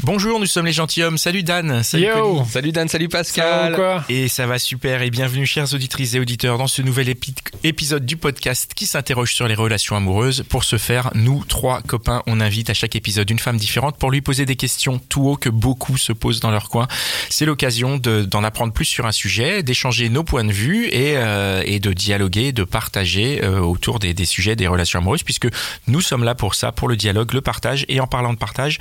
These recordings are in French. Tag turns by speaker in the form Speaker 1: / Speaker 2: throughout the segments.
Speaker 1: Bonjour, nous sommes les gentilshommes. Salut Dan. Salut
Speaker 2: Yo.
Speaker 3: Salut Dan, salut
Speaker 2: Ça va
Speaker 3: Pascal.
Speaker 2: ou quoi
Speaker 1: Et ça va super et bienvenue chers auditrices et auditeurs dans ce nouvel épi- épisode du podcast qui s'interroge sur les relations amoureuses. Pour ce faire, nous, trois copains, on invite à chaque épisode une femme différente pour lui poser des questions tout haut que beaucoup se posent dans leur coin. C'est l'occasion de- d'en apprendre plus sur un sujet, d'échanger nos points de vue et, euh, et de dialoguer, de partager euh, autour des, des sujets des relations amoureuses puisque nous sommes là pour ça, pour le dialogue, le partage et en parlant de partage,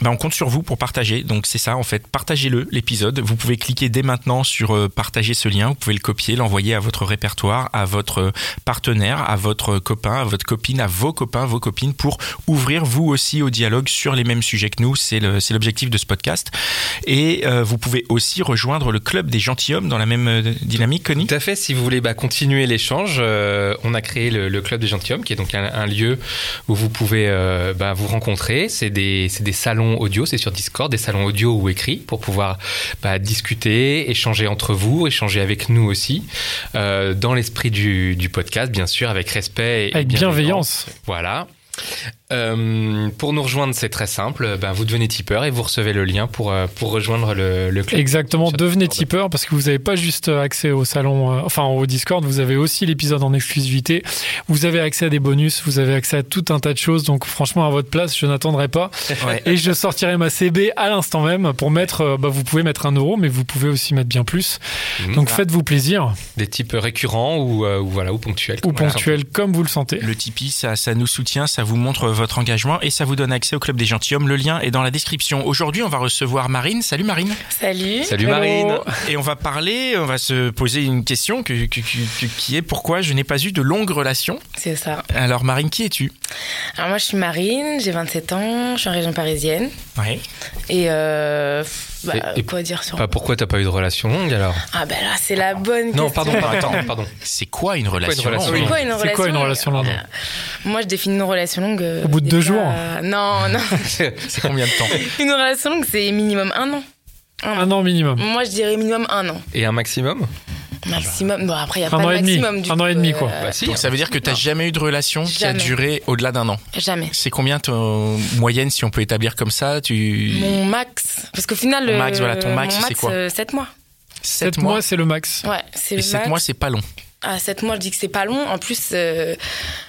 Speaker 1: ben, on compte sur vous pour partager. Donc c'est ça en fait, partagez-le l'épisode. Vous pouvez cliquer dès maintenant sur euh, partager ce lien. Vous pouvez le copier, l'envoyer à votre répertoire, à votre euh, partenaire, à votre copain, à votre copine, à vos copains, vos copines pour ouvrir vous aussi au dialogue sur les mêmes sujets que nous. C'est l'objectif de ce podcast. Et euh, vous pouvez aussi rejoindre le club des gentilshommes dans la même euh, dynamique, Connie.
Speaker 3: Tout à fait, si vous voulez bah, continuer l'échange, euh, on a créé le, Club des Gentilhommes, qui est donc un, lieu où vous pouvez euh, bah, vous rencontrer. C'est des salons audio, c'est sur Discord, des salons audio ou écrits pour pouvoir bah, discuter, échanger entre vous, échanger avec nous aussi, euh, dans l'esprit du, du podcast, bien sûr, avec respect et
Speaker 2: Avec bienveillance.
Speaker 3: Voilà. Euh, pour nous rejoindre, c'est très simple. Ben, vous devenez tipeur et vous recevez le lien pour, euh, pour rejoindre le, le club.
Speaker 2: Exactement, devenez tipeur parce que vous n'avez pas juste accès au salon, euh, enfin au Discord, vous avez aussi l'épisode en exclusivité. Vous avez accès à des bonus, vous avez accès à tout un tas de choses. Donc franchement, à votre place, je n'attendrai pas.
Speaker 1: Ouais.
Speaker 2: Et je sortirai ma CB à l'instant même pour mettre, euh, bah, vous pouvez mettre un euro, mais vous pouvez aussi mettre bien plus.
Speaker 3: Mhm.
Speaker 2: Donc faites-vous plaisir,
Speaker 3: Des types récurrents ou, euh, ou voilà, ou ponctuels.
Speaker 2: ou
Speaker 3: Voilà.
Speaker 2: ponctuel comme vous le sentez.
Speaker 1: Le Tipeee, ça, ça nous soutient, ça vous montre votre engagement et ça vous donne accès au club des gentilshommes. Le lien est dans la description. Aujourd'hui, on va recevoir Marine. Salut Marine.
Speaker 4: Salut.
Speaker 3: Salut
Speaker 2: Hello.
Speaker 3: Marine.
Speaker 1: Et on va parler, on va se poser une question que- que- que- qui est pourquoi je n'ai pas eu de longues relations?
Speaker 4: C'est ça.
Speaker 1: Alors Marine, qui es-tu?
Speaker 4: Alors moi je suis Marine, j'ai 27 ans, je suis en région parisienne.
Speaker 1: Ouais.
Speaker 4: Et, euh, bah,
Speaker 3: Et- et-
Speaker 4: quoi dire sur
Speaker 3: Bah, pourquoi t'as pas eu de relation longue alors?
Speaker 4: Ah ben là c'est la bonne
Speaker 3: Non,
Speaker 4: question.
Speaker 3: pardon, pardon, pardon.
Speaker 1: C'est quoi une relation, longue?
Speaker 4: C'est quoi une relation
Speaker 2: quoi une
Speaker 4: longue
Speaker 2: relation longue
Speaker 4: Euh, Moi je définis une relation longue. euh,
Speaker 2: Au bout de deux jours
Speaker 4: Non, non.
Speaker 1: C'est combien de temps?
Speaker 4: Une relation longue c'est minimum un an. Un
Speaker 2: Un an minimum.
Speaker 4: Moi je dirais minimum un an.
Speaker 3: Et un maximum?
Speaker 4: Maximum. Bon après il y a
Speaker 2: Un
Speaker 4: pas
Speaker 2: an
Speaker 4: de
Speaker 2: et demi.
Speaker 4: maximum. Du
Speaker 2: Un
Speaker 4: coup,
Speaker 2: an et demi, quoi.
Speaker 4: euh,
Speaker 3: Bah si.
Speaker 1: Donc ça veut dire que tu n'as
Speaker 4: Non.
Speaker 1: jamais eu de relation qui a
Speaker 4: Jamais.
Speaker 1: duré au-delà d'un an.
Speaker 4: Jamais.
Speaker 1: C'est combien ton moyenne si on peut établir comme ça Tu
Speaker 4: Mon max. Parce qu'au final.
Speaker 1: Ton max,
Speaker 4: euh,
Speaker 1: voilà, ton max,
Speaker 4: mon
Speaker 1: c'est quoi
Speaker 4: 7 mois.
Speaker 1: 7
Speaker 2: 7 mois, c'est le max.
Speaker 4: Ouais, c'est
Speaker 1: Et
Speaker 4: le
Speaker 1: 7
Speaker 4: max.
Speaker 1: mois, c'est pas long.
Speaker 4: À 7 mois, je dis que c'est pas long. En plus, euh,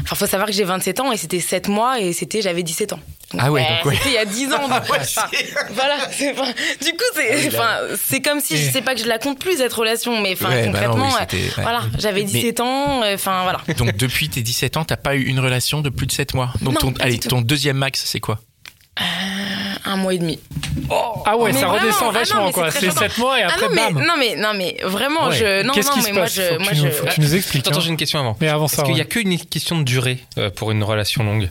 Speaker 4: enfin, faut savoir que j'ai 27 ans et c'était 7 mois et c'était j'avais 17 ans. Donc,
Speaker 1: Ah ouais,
Speaker 4: euh,
Speaker 1: donc ouais.
Speaker 4: C'était il y a 10 ans. donc, enfin, voilà. c'est pas- Du coup, c'est enfin, c'est comme si je sais pas que je la compte plus cette relation, mais enfin
Speaker 1: Ouais, bah non,
Speaker 4: concrètement,
Speaker 1: oui,
Speaker 4: euh,
Speaker 1: ouais.
Speaker 4: voilà, j'avais
Speaker 1: Mais-
Speaker 4: 17 ans. euh, Enfin voilà.
Speaker 1: Donc depuis tes 17 ans, t'as pas eu une relation de plus de 7 mois? Donc
Speaker 4: Non,
Speaker 1: ton, allez, ton deuxième max, c'est quoi?
Speaker 4: Un mois et demi.
Speaker 2: Ah ouais,
Speaker 4: Mais
Speaker 2: ça
Speaker 4: vraiment,
Speaker 2: redescend
Speaker 4: ah non,
Speaker 2: vachement quoi.
Speaker 4: c'est
Speaker 2: C'est
Speaker 4: très
Speaker 2: 7 mois et
Speaker 4: Ah
Speaker 2: après
Speaker 4: non mais
Speaker 2: bam.
Speaker 4: non mais non mais vraiment
Speaker 2: Ouais.
Speaker 4: je non
Speaker 2: Qu'est-ce
Speaker 4: non
Speaker 2: qui
Speaker 4: mais
Speaker 2: se
Speaker 4: moi
Speaker 2: passe
Speaker 4: je
Speaker 2: faut,
Speaker 4: moi
Speaker 2: tu
Speaker 4: je
Speaker 2: nous, faut que tu nous expliques.
Speaker 3: Attends,
Speaker 2: hein.
Speaker 3: j'ai une question avant.
Speaker 2: Mais avant
Speaker 3: Est-ce
Speaker 2: ça,
Speaker 3: qu'il n'y a qu'une question de durée euh, pour une relation longue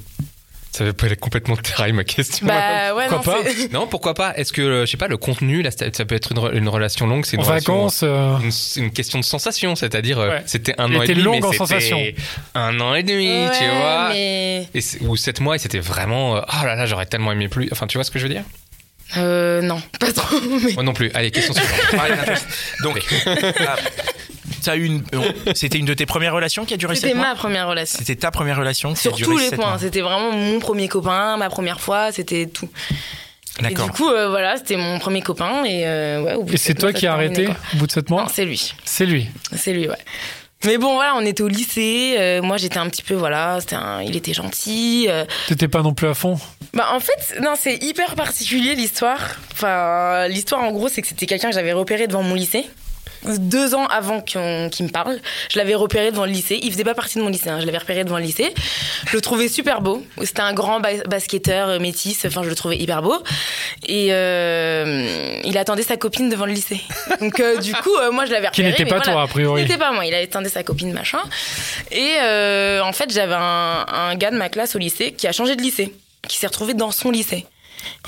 Speaker 3: Ça veut pas aller complètement terrain ma question.
Speaker 4: bah ouais non
Speaker 2: Pourquoi pas
Speaker 4: c'est-
Speaker 3: Non, pourquoi pas Est-ce que, euh, je sais pas, le contenu, là, ça peut être une, re- une relation longue, c'est
Speaker 2: En
Speaker 3: une relation-
Speaker 2: vacances, euh,
Speaker 3: une, c'est une question de sensation, c'est-à-dire euh,
Speaker 2: Ouais.
Speaker 3: c'était un an et demi,
Speaker 2: longue
Speaker 3: mais
Speaker 2: en
Speaker 3: c'était
Speaker 2: sensation.
Speaker 3: un an et demi, tu vois,
Speaker 4: mais
Speaker 3: et ou sept mois et c'était vraiment, euh, oh là là, j'aurais tellement aimé plus. Enfin, tu vois ce que je veux dire?
Speaker 4: Euh, non pas trop mais
Speaker 3: Moi non plus. Allez, question suivante.
Speaker 1: Donc, ah, t'as eu une, c'était une de tes premières relations qui a duré 7
Speaker 4: c'était
Speaker 1: mois
Speaker 4: ma première relation.
Speaker 1: C'était ta première relation qui
Speaker 4: Sur
Speaker 1: a duré
Speaker 4: tous les
Speaker 1: 7
Speaker 4: points, c'était vraiment mon premier copain, ma première fois, c'était tout. Et
Speaker 1: D'accord.
Speaker 4: du coup, euh, voilà, c'était mon premier copain et euh, ouais. Au bout de
Speaker 2: et c'est toi
Speaker 4: mois,
Speaker 2: qui as arrêté au bout de 7
Speaker 4: quoi.
Speaker 2: mois
Speaker 4: Non, c'est lui,
Speaker 2: C'est lui.
Speaker 4: c'est lui, ouais. Mais bon, voilà, on était au lycée. euh, moi, j'étais un petit peu, voilà, c'était un- il était gentil. euh.
Speaker 2: T'étais pas non plus à fond
Speaker 4: Bah, en fait, non, c'est hyper particulier l'histoire. Enfin, l'histoire, en gros, c'est que c'était quelqu'un que j'avais repéré devant mon lycée. Deux ans avant qu'il me parle, je l'avais repéré devant le lycée. Il faisait pas partie de mon lycée, hein, je l'avais repéré devant le lycée. Je le trouvais super beau. C'était un grand ba- basketteur euh, métis. Enfin, je le trouvais hyper beau. Et euh, il attendait sa copine devant le lycée. Donc, euh, du coup, euh, moi, je l'avais
Speaker 2: Qui
Speaker 4: repéré.
Speaker 2: n'était
Speaker 4: mais
Speaker 2: pas
Speaker 4: voilà.
Speaker 2: toi, a priori.
Speaker 4: Il n'était pas moi. Il attendait sa copine, machin. Et en fait, j'avais un, un gars de ma classe au lycée qui a changé de lycée. qui s'est retrouvé dans son lycée.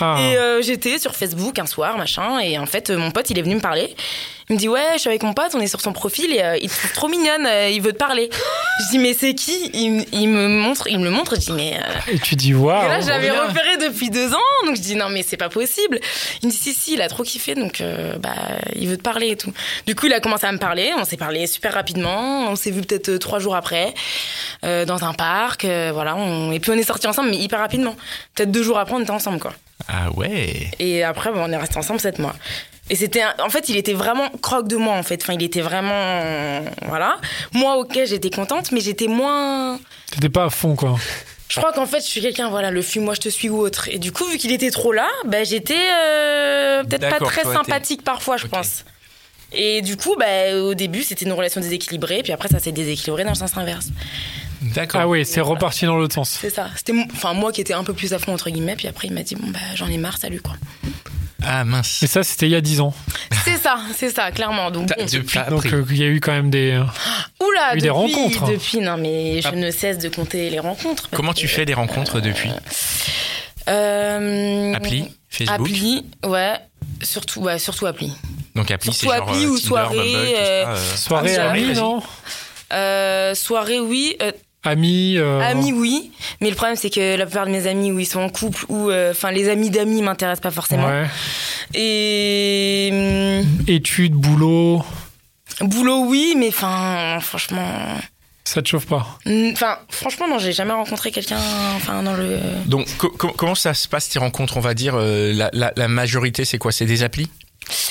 Speaker 2: Ah.
Speaker 4: Et euh, j'étais sur Facebook un soir, machin, et en fait, mon pote, il est venu me parler. Il me dit, ouais, je suis avec mon pote, on est sur son profil, et euh, il te trouve trop mignonne, euh, il veut te parler. Je dis, mais c'est qui? Il, me- il me montre, il me le montre, je dis, mais. euh,
Speaker 2: Et tu dis waouh.
Speaker 4: et là, je l'avais
Speaker 2: bien.
Speaker 4: repéré depuis deux ans, donc je dis non, mais c'est pas possible. Il me dit si, si, il a trop kiffé, donc euh, bah, il veut te parler et tout. Du coup, il a commencé à me parler, on s'est parlé super rapidement, on s'est vu peut-être trois jours après, euh, dans un parc, euh, voilà, on... et puis on est sortis ensemble, mais hyper rapidement. Peut-être deux jours après, on était ensemble, quoi.
Speaker 1: Ah ouais.
Speaker 4: Et après, bon, on est restés ensemble sept mois. Et c'était, en fait, il était vraiment croque de moi, en fait. Enfin, il était vraiment, voilà. Moi, ok, j'étais contente, mais j'étais moins.
Speaker 2: T'étais pas à fond, quoi.
Speaker 4: Je crois qu'en fait, je suis quelqu'un, voilà, le fuis, moi je te suis ou autre. Et du coup, vu qu'il était trop là, bah, j'étais euh, peut-être pas très
Speaker 1: toi,
Speaker 4: sympathique parfois, je pense. Et du coup, bah, au début, c'était une relation déséquilibrée, puis après, ça s'est déséquilibré dans le sens inverse.
Speaker 1: D'accord.
Speaker 2: Ah oui, c'est reparti dans l'autre sens.
Speaker 4: C'est ça. C'était, enfin, moi qui étais un peu plus à fond, entre guillemets, puis après, il m'a dit, bon, bah, j'en ai marre, salut, quoi.
Speaker 1: Ah mince.
Speaker 2: Et ça, c'était il y a 10 ans.
Speaker 4: c'est ça, c'est ça, clairement. Donc,
Speaker 3: T'as- depuis-
Speaker 2: Donc euh, il y a eu quand même des.
Speaker 4: Oula,
Speaker 2: eu
Speaker 4: depuis,
Speaker 2: des rencontres.
Speaker 4: Depuis, non, mais je
Speaker 3: Ah.
Speaker 4: ne cesse de compter les rencontres. parce
Speaker 1: Comment
Speaker 4: que-
Speaker 1: tu fais des rencontres depuis
Speaker 4: euh,
Speaker 1: Appli Facebook
Speaker 4: Appli, ouais. Surtout, ouais, surtout appli.
Speaker 1: Donc appli, c'est
Speaker 4: Surtout
Speaker 1: genre
Speaker 4: appli
Speaker 1: euh,
Speaker 4: ou
Speaker 1: Tinder,
Speaker 4: soirée,
Speaker 1: Bumble, tout
Speaker 4: euh,
Speaker 1: ça, euh.
Speaker 2: Soirée
Speaker 4: Ah,
Speaker 1: vas-y.
Speaker 2: non?
Speaker 4: Euh, soirée, oui. Euh,
Speaker 2: Amis. euh,
Speaker 4: Amis, oui. Mais le problème, c'est que la plupart de mes amis, où ils sont en couple, ou euh, enfin les amis d'amis m'intéressent pas forcément.
Speaker 2: Ouais.
Speaker 4: Et hum,
Speaker 2: Études, boulot.
Speaker 4: boulot, oui, mais enfin, franchement,
Speaker 2: Ça te chauffe pas?
Speaker 4: hum, enfin, franchement, non, j'ai jamais rencontré quelqu'un, enfin, dans le.
Speaker 1: Donc co- co- comment ça se passe tes rencontres On va dire euh, la, la- la majorité, c'est quoi? C'est des applis?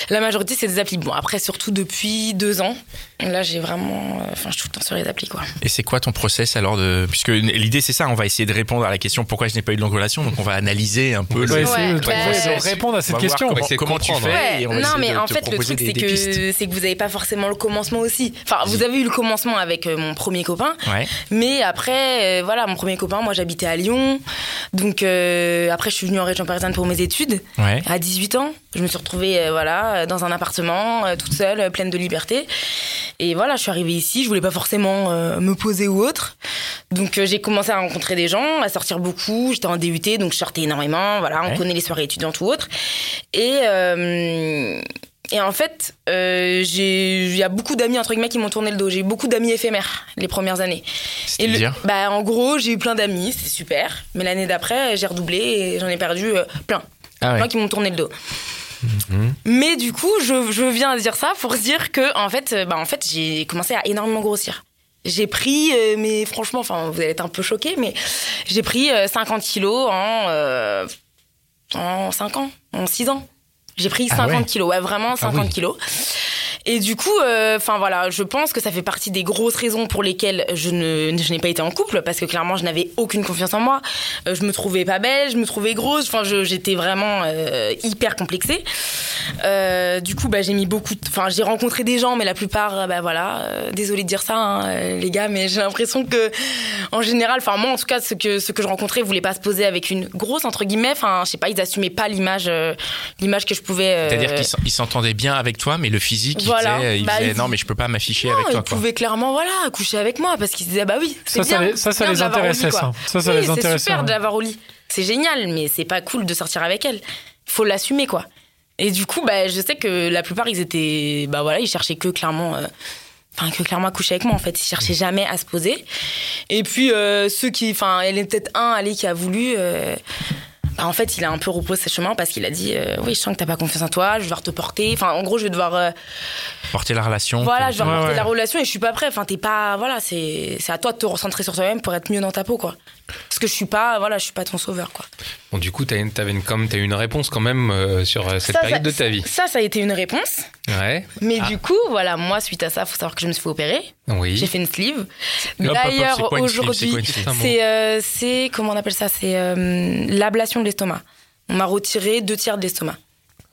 Speaker 4: La majorité, c'est des applis. Bon, après, surtout depuis deux ans, là, j'ai vraiment, euh, enfin, je suis tout le temps sur les applis, quoi.
Speaker 1: Et c'est quoi ton process alors de puisque l'idée c'est ça, on va essayer de répondre à la question pourquoi je n'ai pas eu de longue relation? Donc on va analyser un peu
Speaker 2: On
Speaker 1: le,
Speaker 2: va essayer de
Speaker 4: Ouais, bah,
Speaker 2: de répondre à cette question.
Speaker 1: Comment, comment tu fais et on va
Speaker 4: non, mais
Speaker 1: de
Speaker 4: en
Speaker 1: te
Speaker 4: fait, le truc, c'est que, c'est que vous n'avez pas forcément le commencement aussi. Enfin, vous avez eu le commencement avec euh, mon premier copain,
Speaker 1: Ouais.
Speaker 4: mais après, euh, voilà, mon premier copain, moi, j'habitais à Lyon. Donc, euh, après, je suis venue en région parisienne pour mes études.
Speaker 1: Ouais.
Speaker 4: À 18 ans, je me suis retrouvée, euh, voilà, dans un appartement, euh, toute seule, euh, pleine de liberté. Et voilà, je suis arrivée ici, je voulais pas forcément euh, me poser ou autre. Donc, euh, j'ai commencé à rencontrer des gens, à sortir beaucoup. J'étais en DUT, donc je sortais énormément. Voilà, on
Speaker 1: Ouais.
Speaker 4: connaît les soirées étudiantes ou autres. Et, euh, et en fait, euh, il y a beaucoup d'amis, entre guillemets, qui m'ont tourné le dos. J'ai eu beaucoup d'amis éphémères les premières années. Et le- bah, en gros, j'ai eu plein d'amis, c'est super. Mais l'année d'après, j'ai redoublé et j'en ai perdu euh, plein.
Speaker 1: Ah ouais.
Speaker 4: Plein qui m'ont tourné le dos. Mais du coup, je, je viens à dire ça pour dire que, en fait, euh, bah, en fait j'ai commencé à énormément grossir. J'ai pris, euh, mais franchement, enfin, vous allez être un peu choqués, mais j'ai pris euh, 50 kilos en, euh, en 5 ans, en 6 ans. J'ai pris
Speaker 1: Ah
Speaker 4: 50
Speaker 1: ouais.
Speaker 4: kilos, ouais, vraiment 50
Speaker 1: oui.
Speaker 4: kilos. Et du coup, euh, enfin voilà, je pense que ça fait partie des grosses raisons pour lesquelles je ne, je n'ai pas été en couple, parce que clairement, je n'avais aucune confiance en moi. Euh, je me trouvais pas belle, je me trouvais grosse. Enfin, j'étais vraiment euh, hyper complexée. Euh, du coup, bah, j'ai mis beaucoup. Enfin, j'ai rencontré des gens, mais la plupart, euh, bah voilà. Euh, désolée de dire ça, hein, euh, les gars, mais j'ai l'impression que, en général, enfin moi, en tout cas, ce que ce que je rencontrais voulaient pas se poser avec une grosse entre guillemets. Enfin, je sais pas, ils assumaient pas l'image, euh, l'image que je pouvais. euh,
Speaker 1: C'est-à-dire qu'ils s'en- ils s'entendaient bien avec toi, mais le physique,
Speaker 4: Voilà.
Speaker 1: disaient, ils
Speaker 4: Bah,
Speaker 1: non mais je peux pas m'afficher avec toi.
Speaker 4: ils pouvaient clairement voilà coucher avec moi parce qu'ils disaient bah oui c'est
Speaker 2: Ça, ça
Speaker 4: bien,
Speaker 2: les- ça,
Speaker 4: c'est
Speaker 2: ça
Speaker 4: bien
Speaker 2: les intéressait, ça. Ça, ça
Speaker 4: Oui,
Speaker 2: les
Speaker 4: c'est
Speaker 2: intéressait,
Speaker 4: super
Speaker 2: ouais.
Speaker 4: de l'avoir au lit c'est génial mais c'est pas cool de sortir avec elle il faut l'assumer quoi et du coup bah je sais que la plupart ils étaient bah voilà ils cherchaient que clairement euh, Enfin, que clairement à coucher avec moi, en fait. Ils cherchaient jamais à se poser. Et puis, euh, ceux qui. Enfin, elle est peut-être un, allez, qui a voulu. euh, en fait, il a un peu repoussé ses chemins parce qu'il a dit euh, Oui, je sens que t'as pas confiance en toi, je vais devoir te porter. Enfin, en gros, je vais devoir. euh,
Speaker 1: Porter la relation.
Speaker 4: voilà, je vais
Speaker 2: Ouais, ouais.
Speaker 4: la relation et je suis pas prêt. Enfin, t'es pas. Voilà, c'est c'est à toi de te recentrer sur toi-même pour être mieux dans ta peau, quoi. Parce que je suis pas. Voilà, je suis pas ton sauveur, quoi.
Speaker 3: Bon, du coup, t'as une, t'avais une, comme, t'as eu une réponse quand même euh, sur euh, cette
Speaker 4: Ça,
Speaker 3: période
Speaker 4: ça-
Speaker 3: de ta vie.
Speaker 4: Ça, ça a été une réponse.
Speaker 3: Ouais.
Speaker 4: Mais
Speaker 3: Ah.
Speaker 4: du coup, voilà, moi, suite à ça, faut savoir que je me suis fait opérer.
Speaker 3: Oui.
Speaker 4: J'ai fait une sleeve. D'ailleurs, aujourd'hui,
Speaker 3: C'est
Speaker 4: euh, c'est. Comment on appelle ça C'est euh, l'ablation de l'estomac. On m'a retiré deux tiers de l'estomac.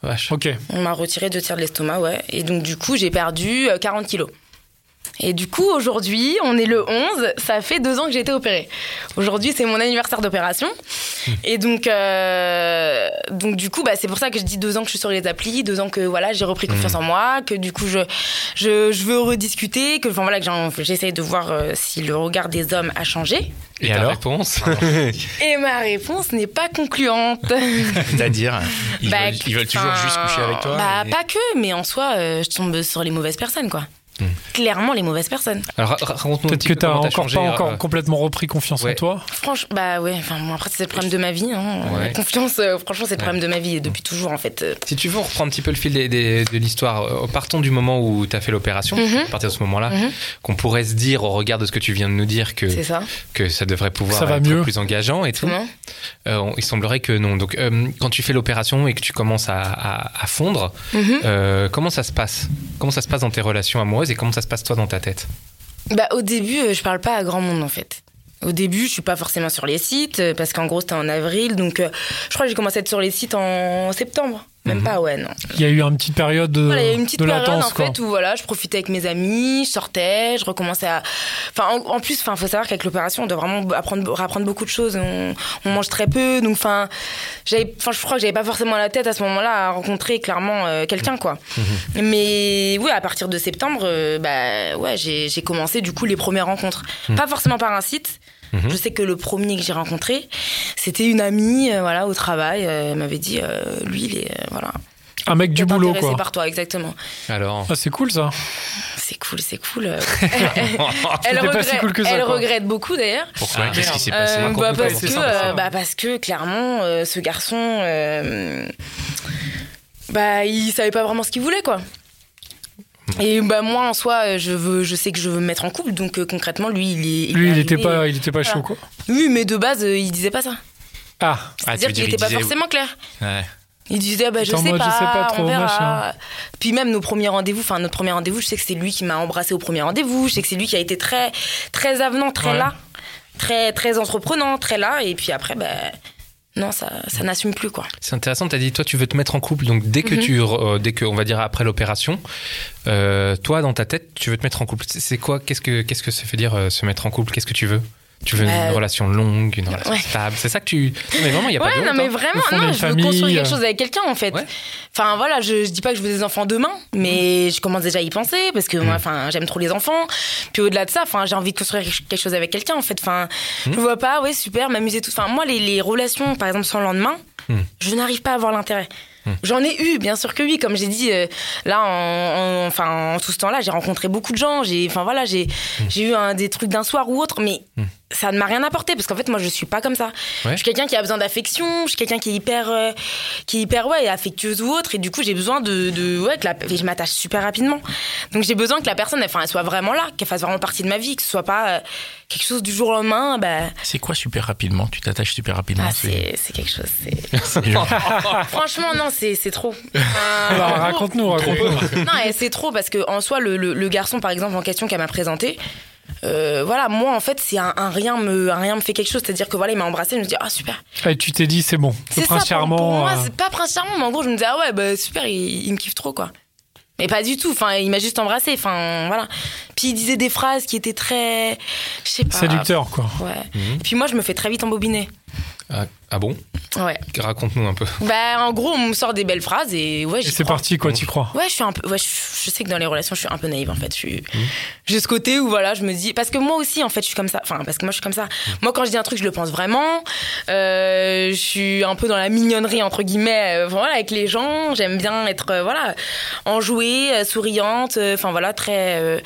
Speaker 3: Vache.
Speaker 2: Ok.
Speaker 4: On m'a retiré deux tiers de l'estomac, ouais. Et donc, du coup, j'ai perdu euh, 40 kilos. Et du coup, aujourd'hui, on est le 11, ça fait deux ans que j'ai été opérée. Aujourd'hui, c'est mon anniversaire d'opération. Et donc, euh, donc du coup, bah, c'est pour ça que je dis deux ans que je suis sur les applis, deux ans que voilà, j'ai repris confiance en moi, que du coup, je, je, je veux rediscuter, que, enfin, voilà, que de voir euh, si le regard des hommes a changé.
Speaker 3: Et,
Speaker 1: Et alors
Speaker 3: réponse
Speaker 4: Et ma réponse n'est pas concluante.
Speaker 1: C'est-à-dire, ils,
Speaker 4: Bah,
Speaker 1: veulent, ils veulent toujours juste coucher avec toi.
Speaker 4: Bah,
Speaker 1: et-
Speaker 4: pas que, mais en soi, euh, je tombe sur les mauvaises personnes, quoi. Clairement, les mauvaises personnes.
Speaker 3: Alors, ra- raconte-nous
Speaker 2: Peut-être que
Speaker 3: comment t'as
Speaker 2: encore
Speaker 3: changé,
Speaker 2: pas encore
Speaker 3: euh,
Speaker 2: complètement repris confiance
Speaker 3: ouais.
Speaker 2: en toi.
Speaker 4: Franchement, bah ouais, enfin, bon, après, c'est le problème de ma vie. Hein.
Speaker 3: Ouais.
Speaker 4: Confiance, euh, franchement, c'est le problème de ma vie depuis toujours, en fait.
Speaker 3: Si tu veux, on reprend un petit peu le fil des- des- de l'histoire. Euh, Partons du moment où tu as fait l'opération,
Speaker 4: Mhm.
Speaker 3: à partir de ce moment-là,
Speaker 4: Mhm.
Speaker 3: qu'on pourrait se dire, au regard de ce que tu viens de nous dire, que,
Speaker 4: C'est ça,
Speaker 3: que ça devrait pouvoir
Speaker 2: Ça va
Speaker 3: être
Speaker 2: mieux.
Speaker 3: plus engageant et tout. Euh, il semblerait que non. Donc, euh, quand tu fais l'opération et que tu commences à, à- à fondre,
Speaker 4: Mhm.
Speaker 3: euh, comment ça se passe? Comment ça se passe dans tes relations amoureuses? Et comment ça se passe toi dans ta tête
Speaker 4: Bah, au début, euh, je parle pas à grand monde en fait. Au début, je suis pas forcément sur les sites euh, parce qu'en gros, c'était en avril. Donc, euh, je crois que j'ai commencé à être sur les sites en septembre. Même
Speaker 3: Mhm.
Speaker 4: pas, ouais, non.
Speaker 2: Il y a eu une petite période de,
Speaker 4: Voilà, il y a eu une petite
Speaker 2: de
Speaker 4: période
Speaker 2: latence.
Speaker 4: en
Speaker 2: quoi.
Speaker 4: fait où voilà, je profitais avec mes amis, je sortais, je recommençais à. Enfin, en, en plus, enfin, faut savoir qu'avec l'opération, on doit vraiment apprendre, apprendre beaucoup de choses. On, on mange très peu, donc enfin, j'avais, enfin, je crois que j'avais pas forcément la tête à ce moment-là à rencontrer clairement euh, quelqu'un, quoi. Mais oui, à partir de septembre, euh, bah ouais, j'ai j'ai commencé du coup les premières rencontres, pas forcément par un site.
Speaker 3: Mhm.
Speaker 4: Je sais que le premier que j'ai rencontré, c'était une amie, euh, voilà, au travail. euh, elle m'avait dit, euh, lui, il est, euh, voilà,
Speaker 2: Un mec du
Speaker 4: il est
Speaker 2: boulot, quoi.
Speaker 4: par toi, exactement.
Speaker 3: Alors,
Speaker 2: Ah, c'est cool ça.
Speaker 4: C'est cool, c'est cool. elle,
Speaker 2: C'était pas
Speaker 4: regrette,
Speaker 2: si cool que ça,
Speaker 4: elle regrette beaucoup d'ailleurs.
Speaker 1: Pourquoi
Speaker 3: Ah,
Speaker 1: Qu'est-ce qui s'est passé
Speaker 4: bah, parce,
Speaker 3: c'est
Speaker 4: que, euh, bah, parce que clairement, euh, ce garçon, euh, bah, il savait pas vraiment ce qu'il voulait, quoi. Et bah moi en soi euh, je veux je sais que je veux me mettre en couple donc euh, concrètement lui il est
Speaker 2: Lui,
Speaker 4: est
Speaker 2: il était pas, il était pas chaud, quoi.
Speaker 4: oui mais de base euh, il disait pas ça
Speaker 2: Ah,
Speaker 1: Ah,
Speaker 4: c'est-à-dire
Speaker 1: veux
Speaker 4: qu'il était
Speaker 1: il
Speaker 4: pas
Speaker 1: disait-
Speaker 4: forcément clair
Speaker 1: Ouais.
Speaker 4: il disait ah bah je sais,
Speaker 2: mode,
Speaker 4: pas,
Speaker 2: je sais pas trop,
Speaker 4: on verra.
Speaker 2: machin.
Speaker 4: Puis même nos premiers rendez-vous, enfin notre premier rendez-vous, je sais que c'est lui qui m'a embrassé au premier rendez-vous. Je sais que c'est lui qui a été très très avenant, très
Speaker 2: Ouais.
Speaker 4: là, très très entreprenant, très là. Et puis après, bah non, ça ça n'assume plus quoi.
Speaker 3: c'est intéressant. Tu as dit, toi, tu veux te mettre en couple. Donc, dès que
Speaker 4: Mhm.
Speaker 3: tu, euh, dès que, on va dire après l'opération, euh, toi, dans ta tête, tu veux te mettre en couple. C'est- quoi Qu'est-ce que, qu'est-ce que ça veut dire euh, se mettre en couple? Qu'est-ce que tu veux? Tu veux une
Speaker 4: Euh,
Speaker 3: relation longue, une relation
Speaker 4: ouais.
Speaker 3: stable C'est ça que tu. Non, mais vraiment, il y a pas de
Speaker 4: Ouais, non mais
Speaker 3: hein.
Speaker 4: vraiment, non, je veux construire quelque
Speaker 2: euh.
Speaker 4: chose avec quelqu'un en fait.
Speaker 3: Ouais.
Speaker 4: Enfin voilà, je, je dis pas que je veux des enfants demain, mais je commence déjà à y penser parce que moi, enfin, j'aime trop les enfants. Puis au-delà de ça, enfin, j'ai envie de construire quelque chose avec quelqu'un en fait. Enfin, je vois pas, ouais, super, m'amuser tout. Enfin, moi, les, les relations, par exemple, sans lendemain,
Speaker 3: Mm.
Speaker 4: je n'arrive pas à avoir l'intérêt. J'en ai eu, bien sûr que oui, comme j'ai dit. euh, là, en, en- enfin, en tout ce temps-là, j'ai rencontré beaucoup de gens. J'ai, enfin voilà, j'ai, j'ai eu un, des trucs d'un soir ou autre, mais ça ne m'a rien apporté parce qu'en fait, moi, je suis pas comme ça.
Speaker 3: Ouais.
Speaker 4: Je suis quelqu'un qui a besoin d'affection. Je suis quelqu'un qui est hyper, euh, qui est hyper ouais, affectueuse ou autre. Et du coup, j'ai besoin de, de ouais, que la, et je m'attache super rapidement. Donc, j'ai besoin que la personne, enfin, elle soit vraiment là, qu'elle fasse vraiment partie de ma vie, que ce soit pas euh, quelque chose du jour au lendemain. Bah,
Speaker 1: C'est quoi super rapidement? Tu t'attaches super rapidement
Speaker 4: ah,
Speaker 1: c'est-
Speaker 4: quelque chose. Franchement, non, c'est, c'est trop. Gros-
Speaker 2: raconte-nous, raconte-nous.
Speaker 4: non, et c'est trop parce que en soi, le, le- le garçon, par exemple, en question qu'elle m'a présenté, euh, voilà, moi, en fait, c'est un, un rien me, un rien me fait quelque chose. C'est-à-dire que voilà, il m'a embrassé, je me dis, ah super.
Speaker 2: Et tu t'es dit, c'est bon.
Speaker 4: C'est
Speaker 2: prince
Speaker 4: ça, pour, pour
Speaker 2: charmant.
Speaker 4: moi,
Speaker 2: euh,
Speaker 4: c'est pas prince charmant, mais en gros, je me disais, ah ouais, bah super, il, il me kiffe trop, quoi. Mais pas du tout, enfin, il m'a juste embrassé, enfin, voilà. Puis il disait des phrases qui étaient très. Je sais pas.
Speaker 2: séducteur, quoi.
Speaker 4: Ouais.
Speaker 3: Mhm.
Speaker 4: Puis moi, je me fais très vite embobiner.
Speaker 3: Ah, ah bon
Speaker 4: Ouais.
Speaker 3: Raconte-nous un peu.
Speaker 4: Bah, en gros, on me sort des belles phrases et ouais,
Speaker 2: Et
Speaker 4: j'y
Speaker 2: c'est
Speaker 4: crois.
Speaker 2: parti, quoi, t'y crois.
Speaker 4: Ouais, je suis un peu. Ouais, je, je sais que dans les relations, je suis un peu naïve en fait. Je suis
Speaker 2: Mmh.
Speaker 4: j'ai ce côté où voilà, je me dis parce que moi aussi en fait, je suis comme ça. Enfin, parce que moi, je suis comme ça.
Speaker 2: Mmh.
Speaker 4: Moi, quand je dis un truc, je le pense vraiment. Euh, je suis un peu dans la mignonnerie entre guillemets. euh, voilà, avec les gens, j'aime bien être euh, voilà enjouée, euh, souriante. euh, Enfin voilà, très.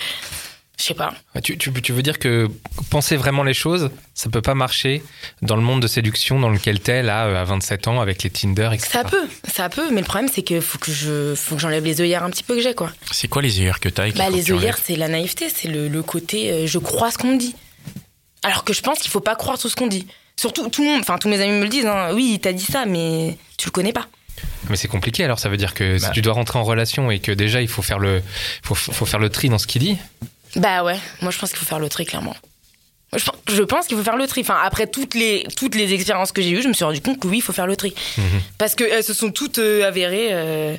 Speaker 4: Je sais pas.
Speaker 3: Ah, Tu, tu, tu veux dire que penser vraiment les choses, ça peut pas marcher dans le monde de séduction dans lequel t'es là euh, à 27 ans avec les Tinder, etc.
Speaker 4: Ça peut, ça peut, mais le problème c'est que faut que je, faut que j'enlève les œillères un petit peu que j'ai quoi.
Speaker 1: C'est quoi les œillères que t'as
Speaker 4: Bah, les œillères, c'est la naïveté, c'est le, le côté euh, je crois ce qu'on me dit. Alors que je pense qu'il faut pas croire tout ce qu'on dit. Surtout, tout le monde, enfin tous mes amis me le disent, hein. oui, il t'a dit ça, mais tu le connais pas.
Speaker 3: Mais c'est compliqué alors, ça veut dire que
Speaker 1: Bah.
Speaker 3: si tu dois rentrer en relation et que déjà il faut faire le, faut, faut faire le tri dans ce qu'il dit.
Speaker 4: Bah ouais, moi je pense qu'il faut faire le tri, clairement. Je pense, je pense qu'il faut faire le tri. Enfin, après toutes les, toutes les expériences que j'ai eues, je me suis rendu compte que oui, il faut faire le tri.
Speaker 3: Mhm.
Speaker 4: Parce qu'elles se sont toutes euh, avérées. euh,